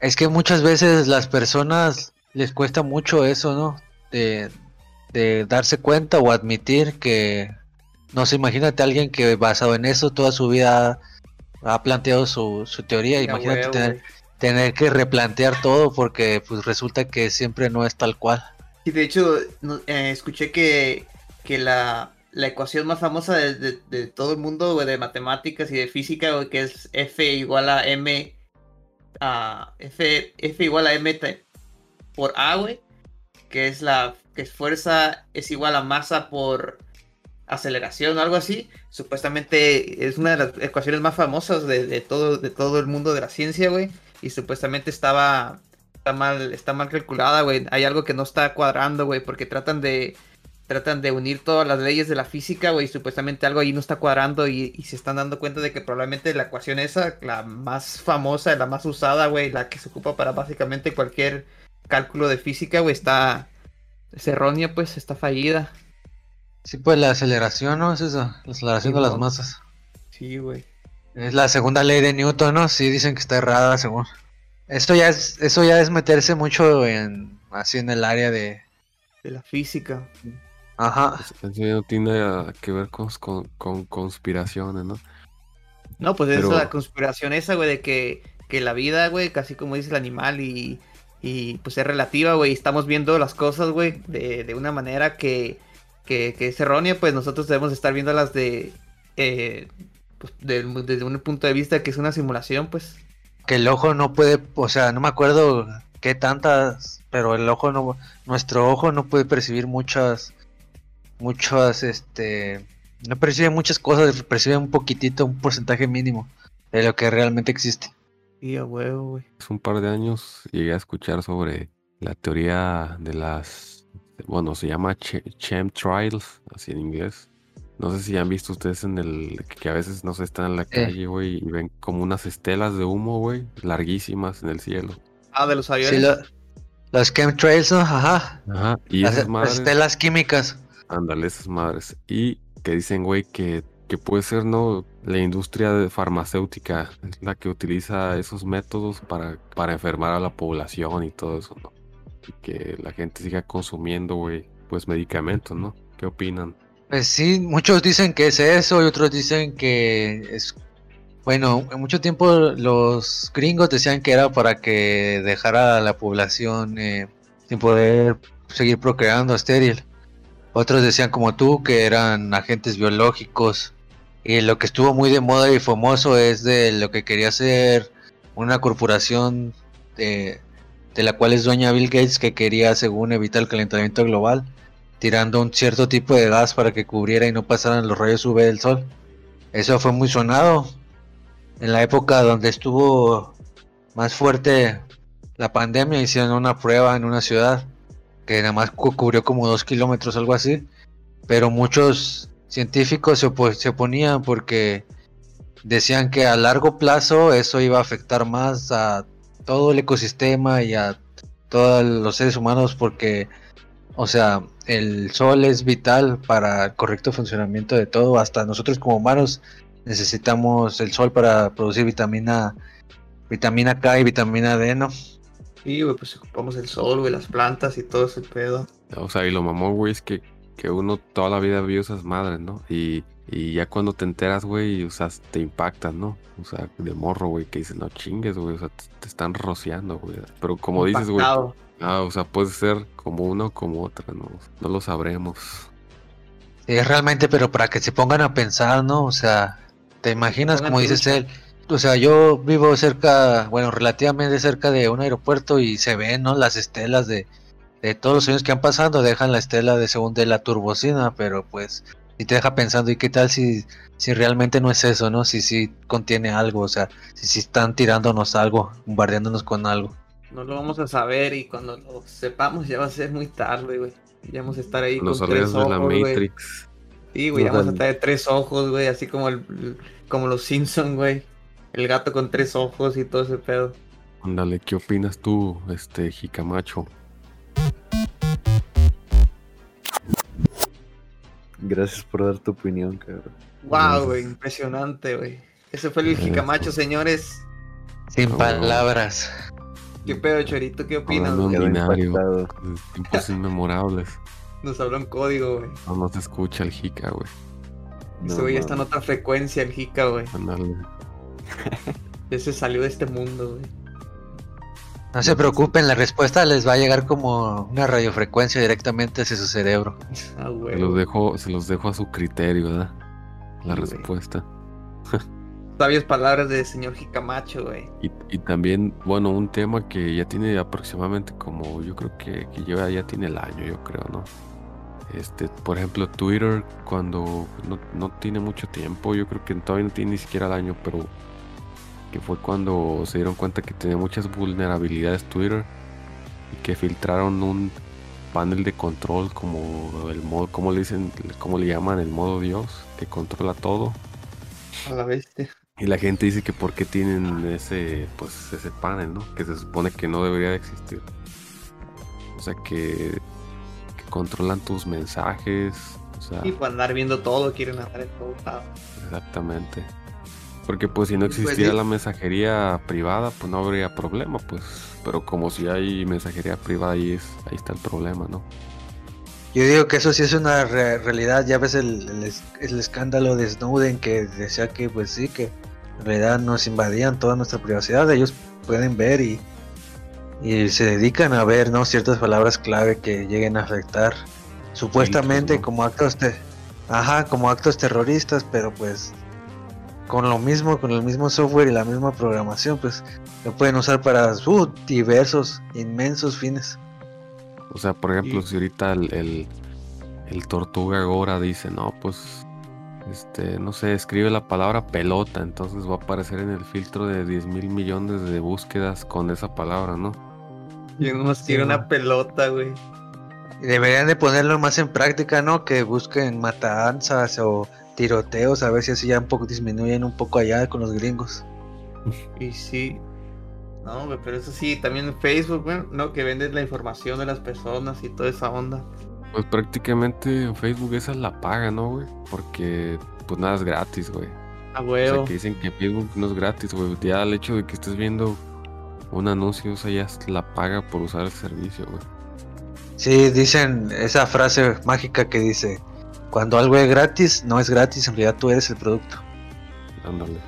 Es que muchas veces las personas les cuesta mucho eso, ¿no? De, de darse cuenta o admitir que, no sé, imagínate a alguien que basado en eso toda su vida ha planteado su, su teoría, Ya, imagínate tener, tener que replantear todo porque pues resulta que siempre no es tal cual. Y de hecho, eh, escuché que, que la, la ecuación más famosa de, de- de todo el mundo, de matemáticas y de física, que es F igual a M, a F, F igual a M por A, güey, que es la que es fuerza es igual a masa por aceleración o algo así. Supuestamente es una de las ecuaciones más famosas de, todo, de todo el mundo de la ciencia, güey. Y supuestamente estaba está mal, está mal calculada, güey. Hay algo que no está cuadrando, güey, porque tratan de tratan de unir todas las leyes de la física, güey, supuestamente algo ahí no está cuadrando y, y se están dando cuenta de que probablemente la ecuación esa, la más famosa, la más usada, güey, la que se ocupa para básicamente cualquier cálculo de física, güey, está es errónea, pues, está fallida. Sí, pues la aceleración, ¿no? Es eso, la aceleración Sí, de las masas. Sí, güey. Es la segunda ley de Newton, ¿no? Sí, dicen que está errada, según. Esto ya es, eso ya es meterse mucho en, así en el área de, De la física. ajá. Eso ya no tiene que ver con, con, con conspiraciones, ¿no? No, pues es Pero- la conspiración esa, güey, de que, que la vida, güey, casi como dice el animal y, y pues es relativa, güey. Estamos viendo las cosas, güey, de, de una manera que, que, que es errónea, pues nosotros debemos estar viéndolas de, eh, pues, de- desde un punto de vista que es una simulación, pues. Que el ojo no puede, o sea, no me acuerdo qué tantas, pero el ojo no, nuestro ojo no puede percibir muchas, muchas, este, no percibe muchas cosas, percibe un poquitito, un porcentaje mínimo de lo que realmente existe. Y a huevo, güey. Hace un par de años llegué a escuchar sobre la teoría de las, bueno, se llama che- chemtrails, así en inglés. No sé si han visto ustedes en el, que a veces, no sé, están en la calle, güey, y ven como unas estelas de humo, güey, larguísimas en el cielo. Ah, de los Sí, aviones. lo- los chemtrails, ¿no? Ajá. Ajá. Y Las, esas las madres, estelas químicas. ándale, esas madres. Y que dicen, güey, que, que puede ser, ¿no? La industria farmacéutica la que utiliza esos métodos para, para enfermar a la población y todo eso, ¿no? Y que la gente siga consumiendo, pues medicamentos, ¿no? ¿Qué opinan? Pues sí, muchos dicen que es eso y otros dicen que es... Bueno, en mucho tiempo los gringos decían que era para que dejara a la población eh, sin poder seguir procreando estéril. Otros decían como tú que eran agentes biológicos. Y lo que estuvo muy de moda y famoso es de lo que quería hacer una corporación de, de la cual es dueña Bill Gates que quería según evitar el calentamiento global tirando un cierto tipo de gas para que cubriera y no pasaran los rayos UV del sol. Eso fue muy sonado. En la época donde estuvo más fuerte la pandemia, hicieron una prueba en una ciudad que nada más cu- cubrió como dos kilómetros, algo así. Pero muchos científicos se, opo- se oponían porque decían que a largo plazo eso iba a afectar más a todo el ecosistema y a todos los seres humanos porque o sea, el sol es vital para el correcto funcionamiento de todo. Hasta nosotros como humanos necesitamos el sol para producir vitamina, vitamina K y vitamina D, ¿no? Sí, güey, pues ocupamos el sol, güey, las plantas y todo ese pedo. O sea, y lo mamón, güey, es que, que uno toda la vida vio esas madres, ¿no? Y, y ya cuando te enteras, güey, o sea, te impactan, ¿no? O sea, de morro, güey, que dices, no chingues, güey, o sea, te, te están rociando, güey. Pero como dices, güey, ah, o sea, puede ser como una o como otra, ¿no? No lo sabremos. Sí, realmente, pero para que se pongan a pensar, ¿no? O sea, te imaginas, como dices él, o sea, yo vivo cerca, bueno, relativamente cerca de un aeropuerto y se ven, ¿no? Las estelas de, de todos los años que han pasado, dejan la estela de según de la turbocina, pero pues, y te deja pensando, ¿y qué tal si, si realmente no es eso, ¿no? Si sí contiene algo, o sea, si sí están tirándonos algo, bombardeándonos con algo. No lo vamos a saber y cuando lo sepamos ya va a ser muy tarde, güey. Ya vamos a estar ahí con tres de la ojos, güey. Matrix. Sí, güey, ya vamos a Ojalá. traer tres ojos, güey, así como el, como los Simpson, güey. El gato con tres ojos y todo ese pedo. Ándale, ¿qué opinas tú, este, Jicamacho? Gracias por dar tu opinión, cabrón. Wow, güey, impresionante, güey. Ese fue el. Jicamacho, señores. Sin Ah, palabras. ¿Qué pedo, Chorito? ¿Qué opinas? Binario. Tiempos [laughs] inmemorables. Nos habló en código, güey. No nos escucha el Jica, güey. No Ese güey ya está en otra frecuencia, el Jica, güey. Ándale. Ese salió de este mundo, güey. No se preocupen, la respuesta les va a llegar como una radiofrecuencia directamente hacia su cerebro. Ah, Se los dejo, se los dejo a su criterio, ¿verdad? La güey. respuesta. Sabias palabras de señor Jicamacho, güey. Y, y también, bueno, un tema que ya tiene aproximadamente como, yo creo que, que lleva, ya tiene el año, yo creo, ¿no? Este, por ejemplo, Twitter, cuando no, no tiene mucho tiempo, yo creo que todavía no tiene ni siquiera el año, pero que fue cuando se dieron cuenta que tenía muchas vulnerabilidades Twitter y que filtraron un panel de control como el modo, como le dicen, como le llaman el modo Dios, que controla todo. A la bestia. Y la gente dice que por qué tienen ese, pues, ese panel, ¿no? Que se supone que no debería de existir. O sea que, que controlan tus mensajes. O sea, Y por andar viendo todo, quieren andar en todo exactamente. Porque pues si no Pues, existiera la mensajería privada, pues no habría problema, pues. Pero como si hay mensajería privada, ahí, es, ahí está el problema, ¿no? Yo digo que eso sí es una re- realidad. Ya ves el, el es- el escándalo de Snowden que decía que, pues sí, que en realidad nos invadían toda nuestra privacidad. Ellos pueden ver y, y se dedican a ver, ¿no? Ciertas palabras clave que lleguen a afectar. Supuestamente ¿no? como actos de, ajá, como actos terroristas, pero pues con lo mismo, con el mismo software y la misma programación, pues lo pueden usar para uh, diversos, inmensos fines. O sea, por ejemplo, Y- si ahorita el, el, el Tortuga Gora dice, no, pues, este, no sé, escribe la palabra pelota, entonces va a aparecer en el filtro de 10 mil millones de búsquedas con esa palabra, ¿no? Yo nomás Sí, quiero ¿no? una pelota, güey. Deberían de ponerlo más en práctica, ¿no? Que busquen matanzas o tiroteos, a ver si así ya un poco disminuyen un poco allá con los gringos. Y sí. No, güey, pero eso sí, también Facebook, güey, ¿no? Que vendes la información de las personas y toda esa onda. Pues prácticamente en Facebook esa es la paga, ¿no, güey? Porque pues nada es gratis, güey. A O huevo. sea, que dicen que Facebook no es gratis, güey. Ya el hecho de que estés viendo un anuncio, o sea, ya es la paga por usar el servicio, güey. Sí, dicen esa frase mágica que dice, cuando algo es gratis, no es gratis, en realidad tú eres el producto. Ándale.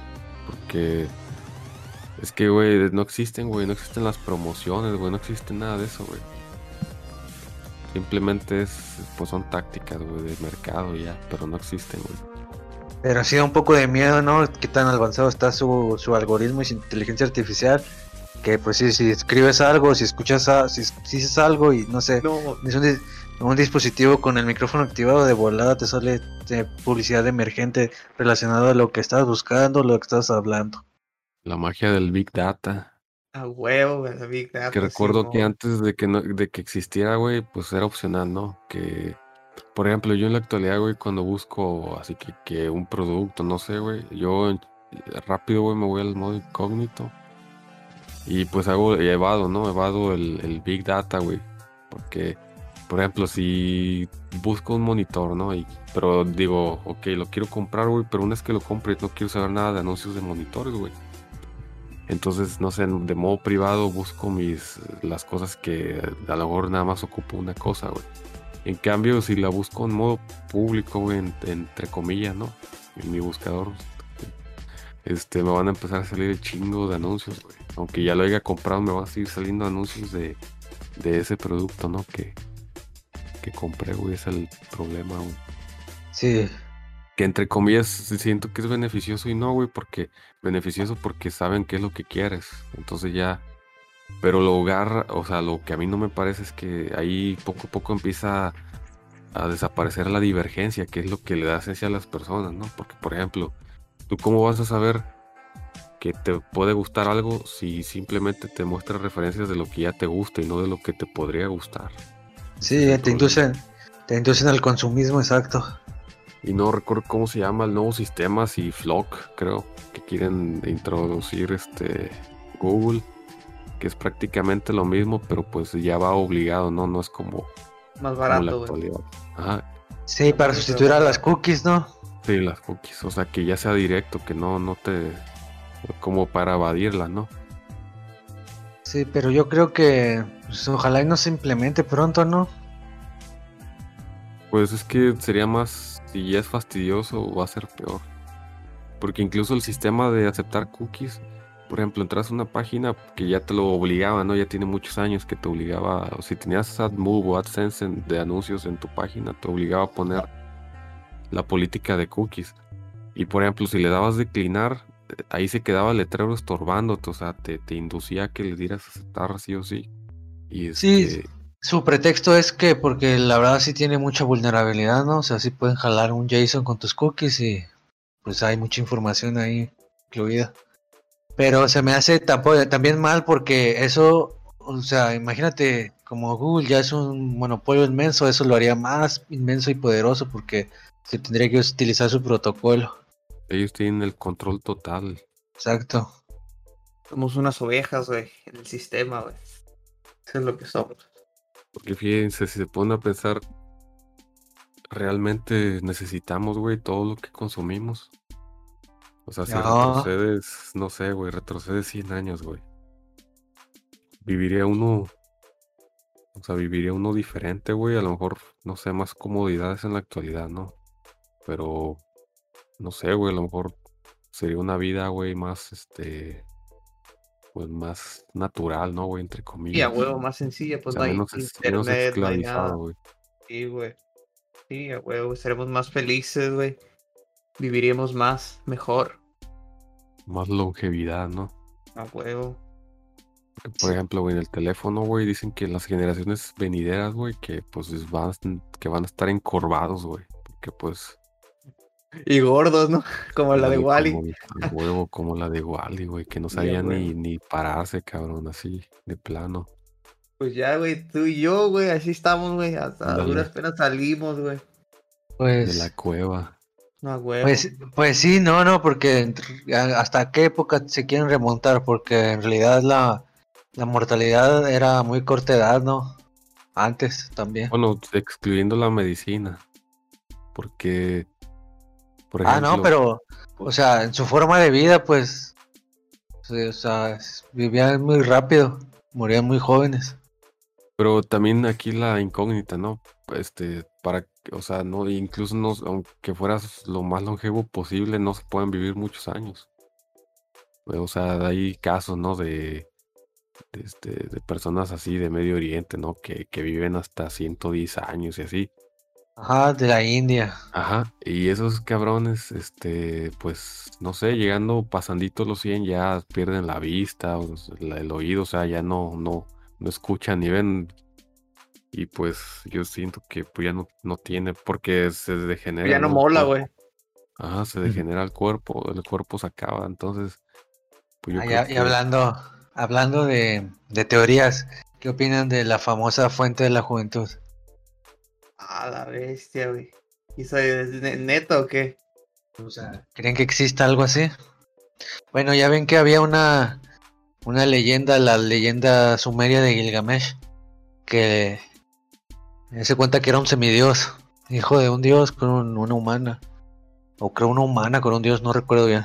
Porque es que, güey, no existen, güey. No existen las promociones, güey. No existe nada de eso, güey. Simplemente es, pues son tácticas, güey, de mercado ya. Pero no existen, güey. Pero sí da un poco de miedo, ¿no? Qué tan avanzado está su, su algoritmo y su inteligencia artificial. Que pues sí, si escribes algo, si escuchas, a- si, si dices algo y no sé, No, es un, un dispositivo con el micrófono activado de volada te sale eh, publicidad emergente relacionada a lo que estás buscando, lo que estás hablando. La magia del Big Data. a huevo, güey, la Big Data, Que recuerdo que antes de que no, de que existiera, güey, pues era opcional, ¿no? Que, por ejemplo, yo en la actualidad, güey, cuando busco así que, que un producto, no sé, güey, yo en- rápido, güey, me voy al modo incógnito y pues hago, evado, ¿no? Evado el, el Big Data, güey. Porque, por ejemplo, si busco un monitor, ¿no? Y, pero digo, ok, lo quiero comprar, güey, pero una vez que lo compre, no quiero saber nada de anuncios de monitores, güey. Entonces, no sé, de modo privado busco mis las cosas que a lo mejor nada más ocupo una cosa, güey. En cambio, si la busco en modo público, güey, en- entre comillas, ¿no? En mi buscador, este, me van a empezar a salir el chingo de anuncios, güey. Aunque ya lo haya comprado, me van a seguir saliendo anuncios de, de ese producto, ¿no? Que, que compré, güey, es el problema, güey. Sí, Que entre comillas siento que es beneficioso y no, güey, porque beneficioso porque saben qué es lo que quieres. Entonces ya. Pero lo hogar, o sea, lo que a mí no me parece es que ahí poco a poco empieza a desaparecer la divergencia, que es lo que le da esencia a las personas, ¿no? Porque, por ejemplo, ¿tú cómo vas a saber que te puede gustar algo si simplemente te muestra referencias de lo que ya te gusta y no de lo que te podría gustar? Sí, te problema. inducen, te inducen al consumismo, exacto. Y no recuerdo cómo se llama el nuevo sistema, si Flock, creo, que quieren introducir este Google, que es prácticamente lo mismo, pero pues ya va obligado, ¿no? No es como, Más como la barato, güey. actualidad. Ajá, Sí, para sustituir a las cookies, ¿no? sí, las cookies, o sea, que ya sea directo, que no, no te, como para evadirla, ¿no? Sí, pero yo creo que pues, ojalá y no se implemente pronto, ¿no? Pues es que sería más, si ya es fastidioso, va a ser peor. Porque incluso el sistema de aceptar cookies, por ejemplo, entras a una página que ya te lo obligaba, ¿no? Ya tiene muchos años que te obligaba, o si tenías AdMove o AdSense en- de anuncios en tu página, te obligaba a poner la política de cookies. Y por ejemplo, si le dabas declinar, eh, ahí se quedaba el letrero estorbándote, o sea, te, te inducía a que le dieras aceptar sí o sí. Y Sí, este, Su pretexto es que porque la verdad sí tiene mucha vulnerabilidad, ¿no? O sea, sí pueden jalar un JSON con tus cookies y pues hay mucha información ahí incluida. Pero se me hace también mal porque eso, o sea, imagínate, como Google ya es un monopolio inmenso, eso lo haría más inmenso y poderoso porque se tendría que utilizar su protocolo. ellos tienen el control total. Exacto. Somos unas ovejas, güey, en el sistema, güey. Eso es lo que somos. Porque fíjense, si se pone a pensar, realmente necesitamos, güey, todo lo que consumimos. O sea, si No. retrocedes, no sé, güey, retrocedes 100 años, güey. Viviría uno, o sea, viviría uno diferente, güey. A lo mejor, no sé, más comodidades en la actualidad, ¿no? Pero, no sé, güey, a lo mejor sería una vida, güey, más, este, pues más natural, ¿no, güey? Entre Y comillas. a huevo, más sencilla, pues no hay menos, es- menos internet, no hay nada. esclavizado, güey. Sí, güey. Sí, a huevo, seremos más felices, güey. Viviríamos más, mejor. Más longevidad, ¿no? A huevo. Porque, Por ejemplo, güey, en el teléfono, güey, dicen que las generaciones venideras, güey, que pues es- van, que van a estar encorvados, güey. Porque pues... Y gordos, ¿no? Como la de güey, Wally. Como, huevo, como la de Wally, güey, que no Sí, a sabían ni, ni pararse, cabrón, así, de plano. Pues ya, güey, tú y yo, güey, así estamos, güey. Hasta a Ándale. duras penas salimos, güey. De Pues, la cueva. No, huevo. pues, pues sí, no, no, porque hasta qué época se quieren remontar, porque en realidad la, la mortalidad era muy corta edad, ¿no? Antes también. Bueno, excluyendo la medicina. Porque... Por Ah, no, pero, o sea, en su forma de vida, pues, sí, o sea, vivían muy rápido, morían muy jóvenes. Pero también aquí la incógnita, ¿no? Este, para, o sea, no, incluso no, aunque fueras lo más longevo posible, no se pueden vivir muchos años. O sea, hay casos, ¿no? De, de, este, de personas así de Medio Oriente, ¿no? Que, que viven hasta 110 años y así. Ajá, de la India. Ajá, y esos cabrones, este, pues, no sé, llegando pasandito los 100 ya pierden la vista, el oído, o sea, ya no, no, no escuchan ni ven. Y pues yo siento que pues ya no, no tiene, porque se degenera. ya no mola, güey. Ajá, se degenera el cuerpo, el cuerpo se acaba, entonces, pues yo Ah, y hablando, hablando de, de teorías, ¿qué opinan de la famosa fuente de la juventud? Ah, la bestia, güey. ¿Y ne- neto o qué? O sea, ¿creen que exista algo así? Bueno, ya ven que había una, una leyenda, la leyenda sumeria de Gilgamesh, que se cuenta que era un semidios, hijo de un dios con un- una humana, o creo una humana con un dios, no recuerdo bien.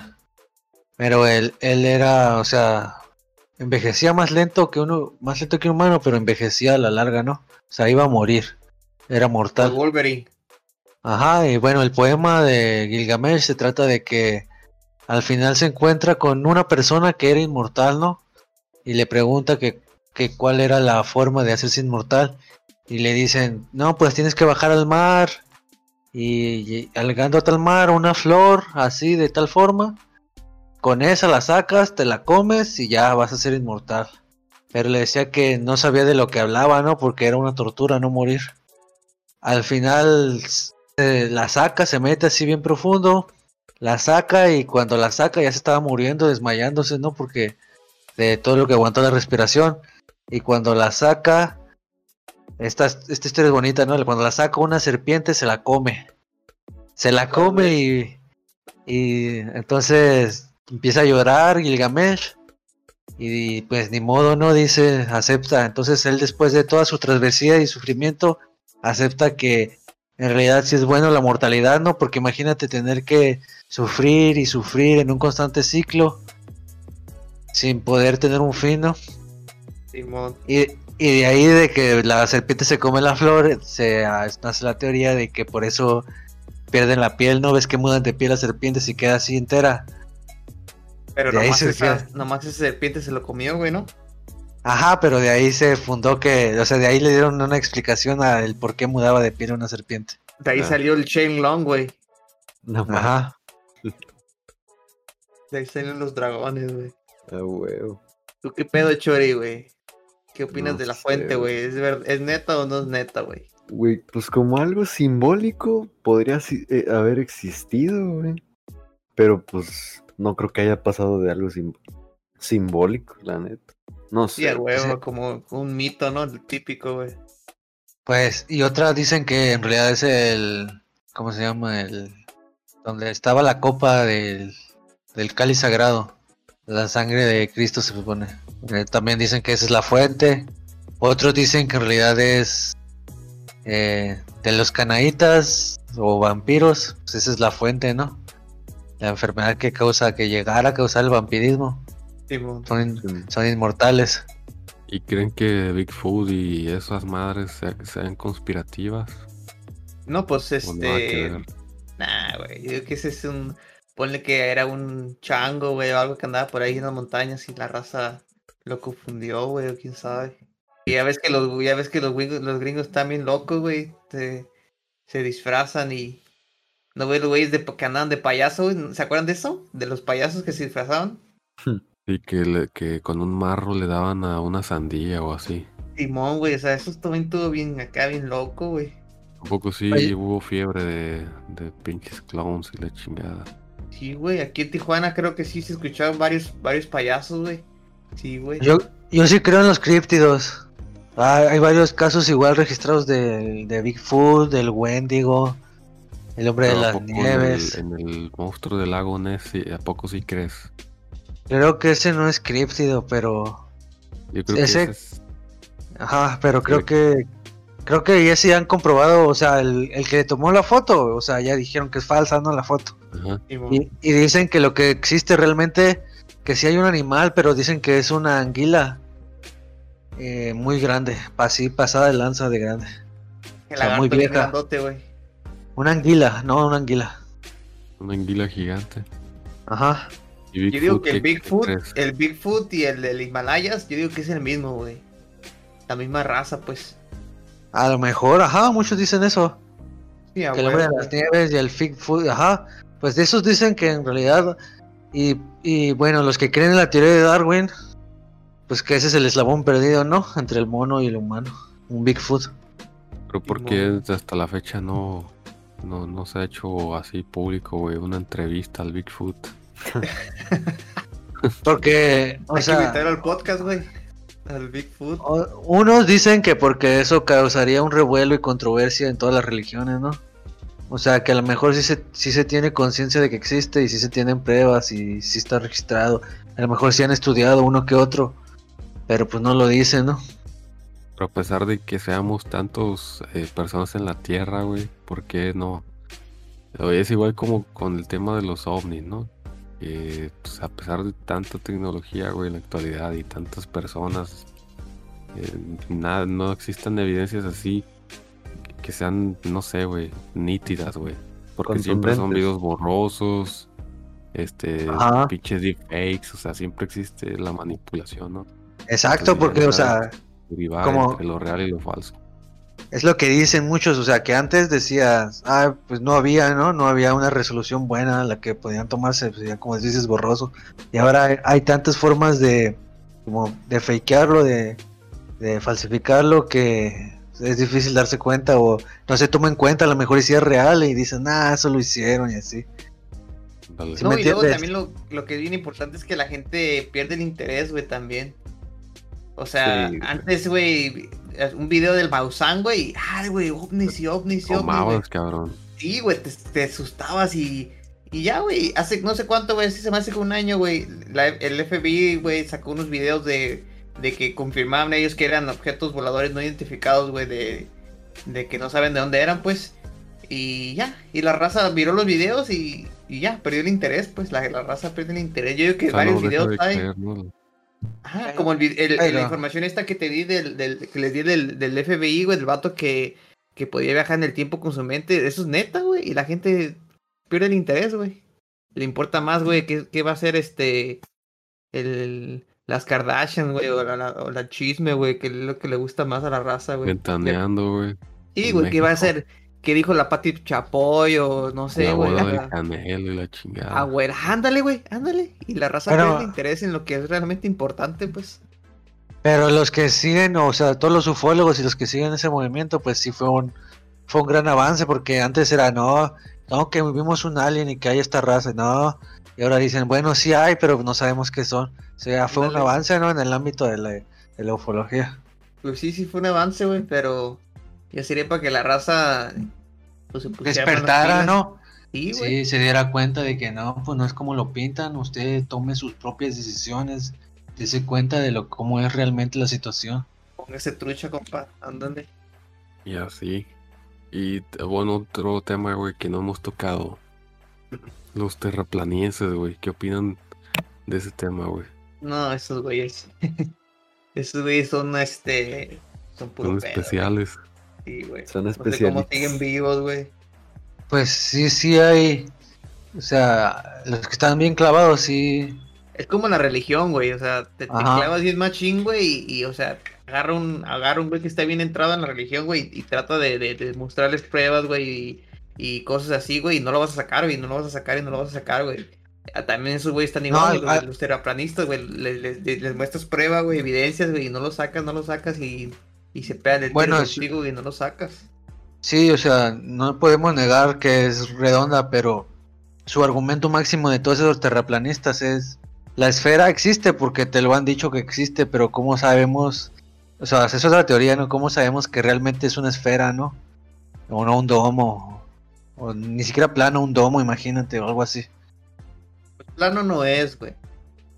Pero él, él era, o sea, envejecía más lento que uno, más lento que un humano, pero envejecía a la larga, ¿no? O sea, iba a morir, era El mortal. Wolverine. Ajá, y bueno, el poema de Gilgamesh se trata de que al final se encuentra con una persona que era inmortal, ¿no? Y le pregunta que, que cuál era la forma de hacerse inmortal. Y le dicen, no, pues tienes que bajar al mar y, y algándote al mar una flor así de tal forma. Con esa la sacas, te la comes y ya vas a ser inmortal. Pero le decía que no sabía de lo que hablaba, ¿no? Porque era una tortura no morir. Al final eh, la saca, se mete así bien profundo, la saca y cuando la saca ya se estaba muriendo, desmayándose, ¿no? Porque de todo lo que aguantó la respiración. Y cuando la saca, esta, esta historia es bonita, ¿no? Cuando la saca una serpiente se la come. Se la come y, y entonces empieza a llorar Gilgamesh. Y pues ni modo, ¿no? Dice, acepta. Entonces él después de toda su travesía y sufrimiento, acepta que en realidad sí es bueno la mortalidad, ¿no? Porque imagínate tener que sufrir y sufrir en un constante ciclo sin poder tener un fin, ¿no? Y, y de ahí de que la serpiente se come la flor, se ah, nace la teoría de que por eso pierden la piel, ¿no? Ves que mudan de piel las serpientes y queda así entera. Pero nomás, se esa, nomás esa serpiente se lo comió, güey, ¿no? Ajá, pero de ahí se fundó que, o sea, de ahí le dieron una explicación al por qué mudaba de piel una serpiente. De ahí Ah. salió el Chain Long, güey. No Ajá. De ahí salieron los dragones, güey. a huevo. ¿Tú qué pedo, Chori, güey? ¿Qué opinas No de la sé, fuente, güey. ¿Es, ver- ¿Es neta o no es neta, güey? Güey, pues como algo simbólico podría eh, haber existido, güey. Pero pues no creo que haya pasado de algo sim- simbólico, la neta. No Sí, a sé. huevo, sí. [laughs] como un mito, ¿no? El típico, güey. Pues, y otras dicen que en realidad es el, ¿cómo se llama? El, donde estaba la copa del, del cáliz sagrado, la sangre de Cristo se supone. Eh, también dicen que esa es la fuente Otros dicen que en realidad es eh, de los canaitas o vampiros. Pues esa es la fuente, ¿no? La enfermedad que causa que llegara a causar el vampirismo. Son, in- son inmortales. ¿Y creen que Bigfoot y esas madres se- sean conspirativas? No, pues ¿O nada que este. Nah, güey. Yo creo que ese es un. Ponle que era un chango, güey, o algo que andaba por ahí en las montañas y la raza lo confundió, güey, o quién sabe. Y ya ves que los, ya ves que los, gringos- los gringos están bien locos, güey. Se, se disfrazan y. ¿No ves los güeyes de, que andaban de payaso, güey? ¿Se acuerdan de eso? De los payasos que se disfrazaban. Y que, le- que con un marro le daban a una sandía o así. Simón, güey, o sea, eso también estuvo bien acá, bien loco, güey. Un poco sí Oye. hubo fiebre de, de pinches clowns y la chingada. Sí, güey, aquí en Tijuana creo que sí se escuchaban varios, varios payasos, güey. Sí, güey. Yo, yo sí creo en los críptidos. Ah, hay varios casos igual registrados de, de Bigfoot, del Wendigo, el hombre de Pero ¿a las poco en nieves. el, en el monstruo del lago Ness, sí, ¿a poco sí crees? Creo que ese no es críptido, pero. Yo creo Ese- que ese es... Ajá, pero creo que. Creo que ya sí han comprobado, o sea, el, el que le tomó la foto, o sea, ya dijeron que es falsa, ¿no? La foto. Ajá. Y, y dicen que lo que existe realmente, que sí hay un animal, pero dicen que es una anguila eh, muy grande, así pasada de lanza de grande. El o sea, muy bien vieja. grandote, güey. Una anguila, no una anguila. Una anguila gigante. Ajá. ¿Y Yo digo Bigfoot, que el Bigfoot, el Bigfoot y el del Himalayas, yo digo que es el mismo, güey. La misma raza, pues. A lo mejor, ajá, muchos dicen eso. Sí, que el hombre de las nieves y el Bigfoot, ajá. Pues de esos dicen que en realidad, y, y bueno, los que creen en la teoría de Darwin, pues que ese es el eslabón perdido, ¿no? Entre el mono y el humano. Un Bigfoot. Pero ¿por qué hasta la fecha no, no, no se ha hecho así público, güey? Una entrevista al Bigfoot. [laughs] Porque, o Hay que sea, invitarlo al podcast, güey. Al Bigfoot. unos dicen que porque eso causaría un revuelo y controversia en todas las religiones, ¿no? O sea, que a lo mejor sí se, sí se tiene conciencia de que existe y sí se tienen pruebas y sí está registrado. A lo mejor sí han estudiado uno que otro, pero pues no lo dicen, ¿no? Pero a pesar de que seamos tantos eh, personas en la Tierra, güey, ¿por qué no? Oye, es igual como con el tema de los ovnis, ¿no? Que pues, a pesar de tanta tecnología, güey, en la actualidad y tantas personas, eh, nada, no existen evidencias así que, sean, no sé, güey, nítidas, güey. Porque siempre son videos borrosos, este, Ajá. pinches deepfakes, o sea, siempre existe la manipulación, ¿no? Exacto, porque, o sea, Como- entre lo real y lo falso. Es lo que dicen muchos, o sea, que antes decías, ah, pues no había, ¿no? No había una resolución buena, la que podían tomarse, pues ya como dices, borroso. Y ahora hay, hay tantas formas de, como, de fakearlo, de, de falsificarlo, que es difícil darse cuenta o no se toma en cuenta, a lo mejor y si es real y dicen, ah, eso lo hicieron y así. Sí, No, me y luego también lo, lo que es bien importante es que la gente pierde el interés, güey, también. O sea, Sí, antes, güey, un video del Maussan, güey, ay, güey, ovnis y ovnis y ovnis, güey. Tomabas, cabrón. Sí, güey, te, te asustabas y, y ya, güey, hace no sé cuánto, güey, sí se me hace que un año, güey, el FBI, güey, sacó unos videos de, de que confirmaban ellos que eran objetos voladores no identificados, güey, de, de que no saben de dónde eran, pues, y ya, y la raza miró los videos y, y ya, perdió el interés, pues, la, la raza perdió el interés. Yo digo que O sea, varios no videos de hay, ¿no? Ajá, como el, el- la información esta que te di del, del- que les di del, del FBI, güey, del vato que, que podía viajar en el tiempo con su mente, eso es neta, güey, y la gente pierde el interés, güey. Le importa más, güey, qué, qué va a ser este, el, las Kardashian, güey, o la, la- o la chisme, güey, que es lo que le gusta más a la raza, güey. Ventaneando, güey. Sí, güey, qué va a ser, qué dijo la Pati Chapoy, o no sé, la güey. boda del Canelo y la chingada. Ah, güey, ándale, güey, ándale. Y la raza Pero- el interés en lo que es realmente importante, pues. Pero los que siguen, o sea, todos los ufólogos y los que siguen ese movimiento, pues sí fue un, fue un gran avance, porque antes era, no, no, que vimos un alien y que hay esta raza, no, y ahora dicen, bueno, sí hay, pero no sabemos qué son. O sea, fue un avance, ¿no? En el ámbito de la, de la ufología. Pues sí, sí fue un avance, güey, pero ya sería para que la raza pues, Despertara. ¿no? Sí, se diera cuenta de que no, pues no es como lo pintan, usted tome sus propias decisiones, dése cuenta de lo cómo es realmente la situación. Póngase trucha, compa. Ándale. Y así. Y bueno, otro tema, güey, que no hemos tocado. [laughs] Los terraplanienses, güey. ¿Qué opinan de ese tema, güey? No, esos güeyes. [laughs] esos güeyes son este. Son puro Son pedo, especiales. Sí, güey. Son No sé cómo siguen vivos, güey. Pues sí, sí hay. O sea, los que están bien clavados, sí. Es como la religión, güey. O sea, te, te clavas bien machín, güey. Y, y, o sea, agarra un, agarra un güey que está bien entrado en la religión, güey. Y trata de, de, de mostrarles pruebas, güey. Y, y cosas así, güey. Y no lo vas a sacar, güey. No lo vas a sacar y no lo vas a sacar, güey. Ah, También esos güeyes están igual, No, los, los terraplanistas, güey. Les, les- les- les muestras pruebas, güey, evidencias, güey. Y no lo sacas, no lo sacas. Y, y se pegan el Bueno, tiro contigo. Y no lo sacas. Sí, o sea, no podemos negar que es redonda, pero su argumento máximo de todos esos terraplanistas es la esfera existe porque te lo han dicho que existe, pero ¿cómo sabemos? O sea, esa es otra teoría, ¿no? ¿Cómo sabemos que realmente es una esfera, ¿no? O no un domo, o ni siquiera plano, un domo, imagínate, o algo así. plano no es, güey.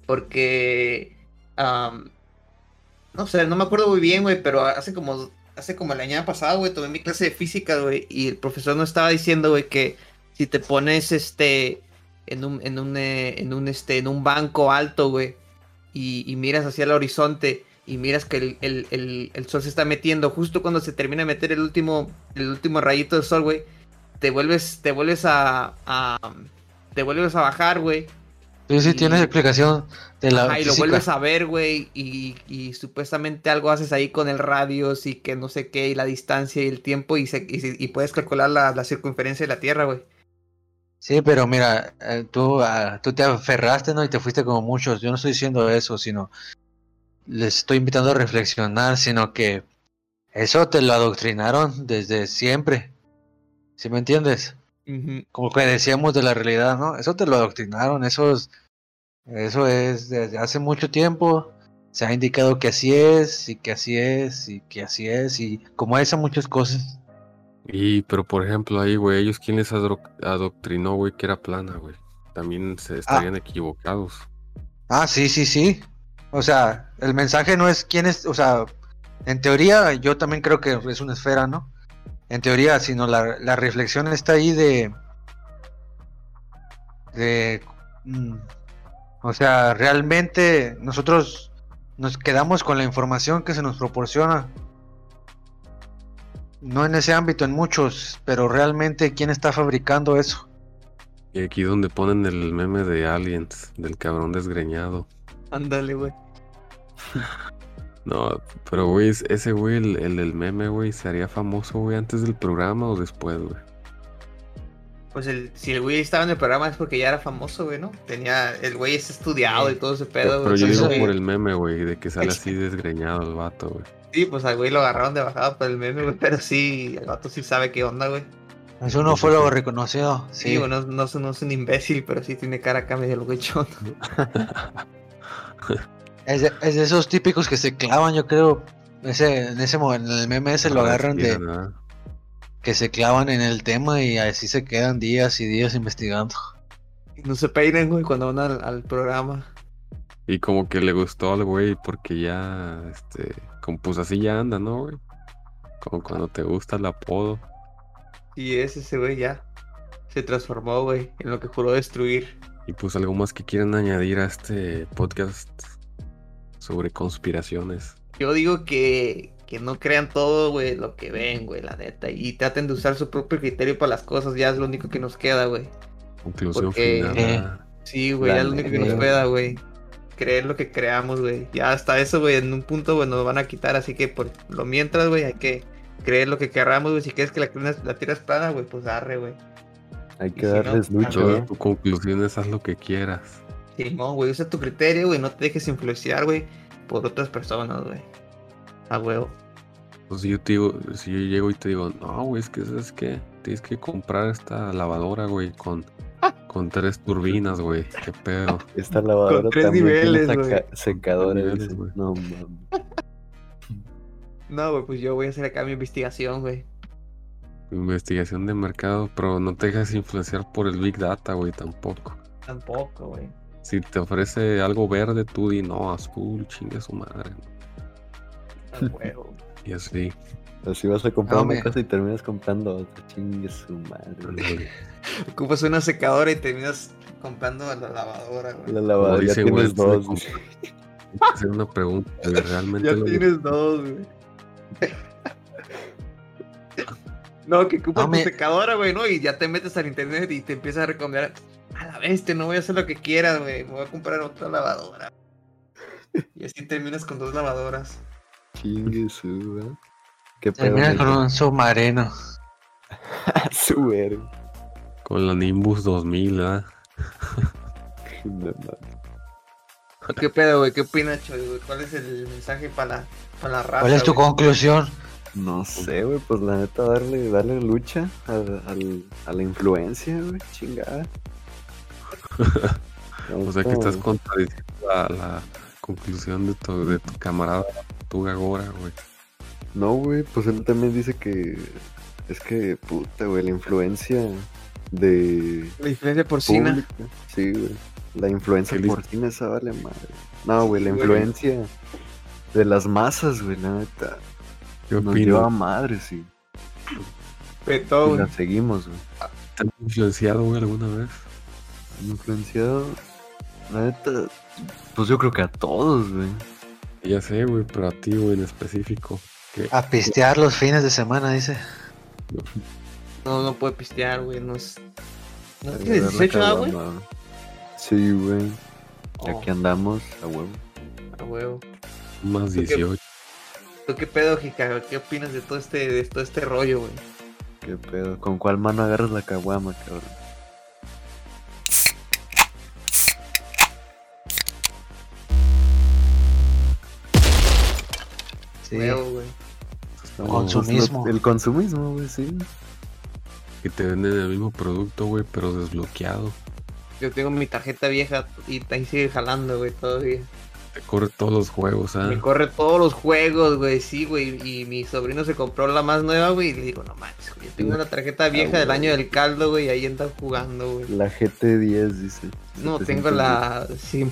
Porque. No sé, no me acuerdo muy bien, güey, pero hace como. Hace como el año pasado, güey, tomé mi clase de física, güey, y el profesor nos estaba diciendo, güey, que si te pones este en un, en un, eh, en un, este, en un banco alto, güey, y, miras hacia el horizonte y miras que el, el- el- sol se está metiendo justo cuando se termina de meter el último, el último rayito de sol, güey, te vuelves, te vuelves a, a- te vuelves a bajar, güey, Sí, sí, Y- tienes explicación de la Ajá, y lo física. vuelves a ver, güey, y, y supuestamente algo haces ahí con el radio, y que no sé qué, y la distancia y el tiempo, y, se- y, y puedes calcular la, la circunferencia de la Tierra, güey. Sí, pero mira, eh, tú, ah, tú te aferraste, ¿no? Y te fuiste como muchos. Yo no estoy diciendo eso, sino les estoy invitando a reflexionar, sino que eso te lo adoctrinaron desde siempre. ¿Sí me entiendes? Como que decíamos de la realidad, ¿no? Eso te lo adoctrinaron, eso es, eso es desde hace mucho tiempo. Se ha indicado que así es, y que así es, y que así es, y como esas muchas cosas. Y, pero por ejemplo, ahí, güey, ellos quién les adoctrinó, güey, que era plana, güey. También se estarían equivocados. Ah, sí, sí, sí. O sea, el mensaje no es quién es, o sea, en teoría yo también creo que es una esfera, ¿no? En teoría, sino la, la reflexión está ahí de... de... mm, o sea, realmente nosotros nos quedamos con la información que se nos proporciona. No en ese ámbito, en muchos, pero realmente quién está fabricando eso. Y aquí donde ponen el meme de Aliens, del cabrón desgreñado. Ándale, güey. [laughs] No, pero güey, es- ese güey, el, el del meme, güey, ¿se haría famoso, güey, antes del programa o después, güey? Pues el, si el güey estaba en el programa es porque ya era famoso, güey, ¿no? Tenía, el güey es estudiado y todo ese pedo, Pero, pero yo güey. sí, digo sí. por el meme, güey, de que sale así desgreñado el vato, güey. Sí, pues al güey lo agarraron de bajada por el meme, güey, pero sí, el vato sí sabe qué onda, güey. Eso no fue lo reconocido. Sí, güey, no, no, es- no es un imbécil, pero sí tiene cara acá medio güeychón. [laughs] Es de, es de esos típicos que se clavan, yo creo. Ese, en ese en el meme ese lo Ah, agarran de que se clavan en el tema y así se quedan días y días investigando. Y no se peinan, güey, cuando van al, al programa. Y como que le gustó al güey porque ya, este, como pues así ya anda, ¿no, güey? Como cuando te gusta el apodo. Y es ese güey ya. Se transformó, güey, en lo que juró destruir. Y pues algo más que quieran añadir a este podcast sobre conspiraciones. Yo digo que, que no crean todo, güey, lo que ven, güey, la neta. Y traten de usar su propio criterio para las cosas, ya es lo único que nos queda, güey. Conclusión Porque- final. Eh, ah, Sí, güey, ya es lo único que nos queda, güey. Creer lo que creamos, güey. Ya hasta eso, güey, en un punto, güey, nos van a quitar. Así que por lo mientras, güey, hay que creer lo que querramos, güey. Si quieres que la, la tierra es plana, güey, pues arre, güey. Hay Y que si no, darles lucha, Yo ¿eh? tu conclusión es haz lo que quieras. Simón, güey, usa tu criterio, güey. No te dejes influenciar, güey, por otras personas, güey. A huevo. Pues si yo te digo, si yo llego y te digo, no, güey, es que sabes qué, tienes que comprar esta lavadora, güey, con, con tres turbinas, güey. Qué pedo. [laughs] Esta lavadora Con tres también niveles, güey. secadores. Niveles, güey. No mames. No, güey, pues yo voy a hacer acá mi investigación, güey. Investigación de mercado, pero no te dejes influenciar por el Big Data, güey, tampoco. Tampoco, güey. Si te ofrece algo verde, tú di no, azul, chingue su madre. huevo. [laughs] Y así. Así vas a comprar No, una me- cosa y terminas comprando otra. Chingue su madre. [laughs] Ocupas una secadora y terminas comprando la lavadora, güey. La lavadora ya güey, tienes dos. comprar- hacer una pregunta. [laughs] ¿Realmente Ya tienes dos, güey. No, que ocupas No, me- tu secadora, güey, ¿no? Y ya te metes al internet y te empiezas a recomendar. A la bestia, no voy a hacer lo que quieras, güey. Me voy a comprar otra lavadora. Y así terminas con dos lavadoras. Chingue su, ¿verdad? Qué pedo. Termina con un submarino. [laughs] Su. Con la Nimbus 2000, ¿verdad? No mames. ¿Qué pedo, güey? ¿Qué opinas, Choy, güey? ¿Cuál es el mensaje para la, para la raza? ¿Cuál es tu güey? conclusión? No sé, güey, pues la neta, darle, darle lucha a, a la influencia, güey, chingada. [laughs] O sea que estás contradiciendo la, la conclusión de tu, de tu camarada tu Gagora, güey. No, güey, pues él también dice que es que, puta, güey, la influencia de La diferencia porcina. pública. Sí, güey. La influencia porcina esa vale madre. No, güey, la Güey. influencia de las masas, güey, la neta. ¿Qué Nos lleva a opinas? madre, sí. Petó, Y güey. la seguimos, güey. ¿Te han influenciado, güey, alguna vez? Influenciado, la neta, pues yo creo que a todos, güey. Ya sé, güey, pero a ti, güey, en específico. ¿Qué? A pistear los fines de semana, dice. No, no puede pistear, güey. No es... ¿No tienes agarrar la 18 ah, güey? Sí, güey. Oh, aquí andamos, a huevo. a huevo. Más qué? 18. ¿Tú qué pedo, Jica? ¿Qué opinas de todo este, de todo este rollo, güey? ¿Qué pedo? ¿Con cuál mano agarras la caguama, cabrón? Sí. Huevo, güey. Estamos- Consumismo. El consumismo, güey, sí. Que te venden el mismo producto, güey, pero desbloqueado. Yo tengo mi tarjeta vieja y ahí sigue jalando, güey, todavía. Te corre todos los juegos, ¿ah? Me corre todos los juegos, güey, sí, güey. Y mi sobrino se compró la más nueva, güey. Y le digo, no manches, güey. Yo tengo una tarjeta vieja del año del caldo, güey. Y ahí andan jugando, güey. La GT10, dice. No, 700 tengo la. Sí,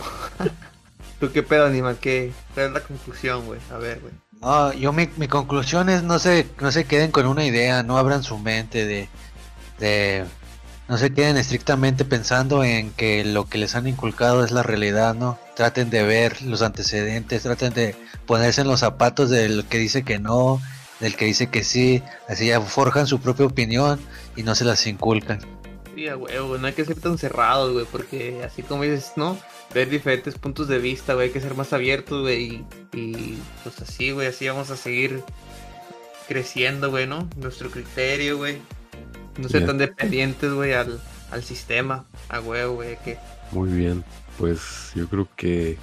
[laughs] ¿Tú qué pedo, animal? ¿Qué? ¿Cuál es la conclusión, güey? A ver, güey. No, yo mi, mi conclusión es no se, no se queden con una idea, no abran su mente de, de no se queden estrictamente pensando en que lo que les han inculcado es la realidad, ¿no? Traten de ver los antecedentes, traten de ponerse en los zapatos del que dice que no, del que dice que sí, así ya forjan su propia opinión y no se las inculcan. Sí, a. No hay que ser tan cerrados, güey. Porque así como dices, ¿no? Ver diferentes puntos de vista, güey. Hay que ser más abiertos, güey. Y, y, pues así, güey. Así vamos a seguir creciendo, güey, ¿no? Nuestro criterio, güey. No ser Bien. tan dependientes, güey, al, al sistema. A huevo, güey. Que Muy bien. Pues yo creo que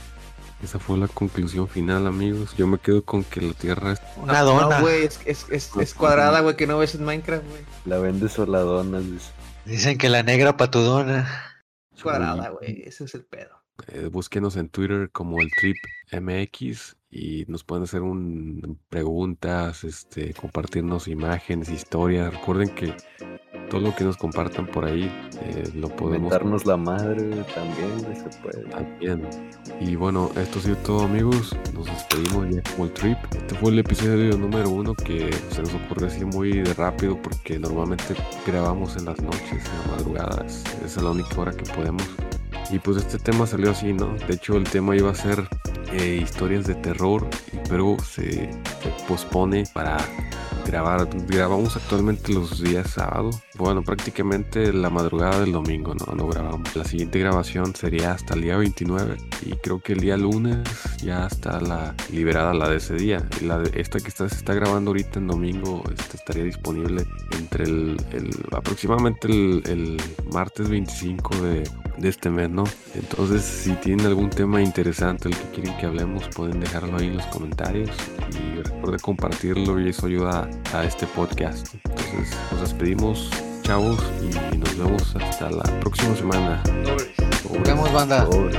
esa fue la conclusión final, amigos. Yo me quedo con que la Tierra es Una dona, No, güey, es, es, es, es cuadrada, güey, que no ves en Minecraft, güey. La vende soladonas, dice. dicen que la negra patudona. Es cuadrada, güey. Ese es el pedo. Eh, búsquenos en Twitter como el Trip MX y nos pueden hacer un, preguntas, este, compartirnos imágenes, historias. Recuerden que todo lo que nos compartan por ahí eh, lo podemos Comentarnos la madre también, se puede. también. Y bueno, esto ha sido todo amigos. Nos despedimos ya como el Trip. Este fue el episodio número uno que se nos ocurrió así muy de rápido porque normalmente grabamos en las noches, en la madrugada. Es- Esa es la única hora que podemos. Y pues este tema salió así, ¿no? De hecho el tema iba a ser eh, historias de terror, pero se, se pospone para grabar. Grabamos actualmente los días sábado. Bueno, prácticamente la madrugada del domingo, ¿no? No grabamos. La siguiente grabación sería hasta el día 29 y creo que el día lunes ya está la liberada la de ese día. La de esta que está, se está grabando ahorita en domingo este, estaría disponible entre el, el- aproximadamente el, el martes 25 de, de este mes, ¿no? Entonces, si tienen algún tema interesante el que quieren que hablemos, pueden dejarlo ahí en los comentarios y recuerden compartirlo y eso ayuda a este podcast. Entonces, nos despedimos, chavos, y nos vemos hasta la próxima semana. Nos vemos, banda. Cabrón.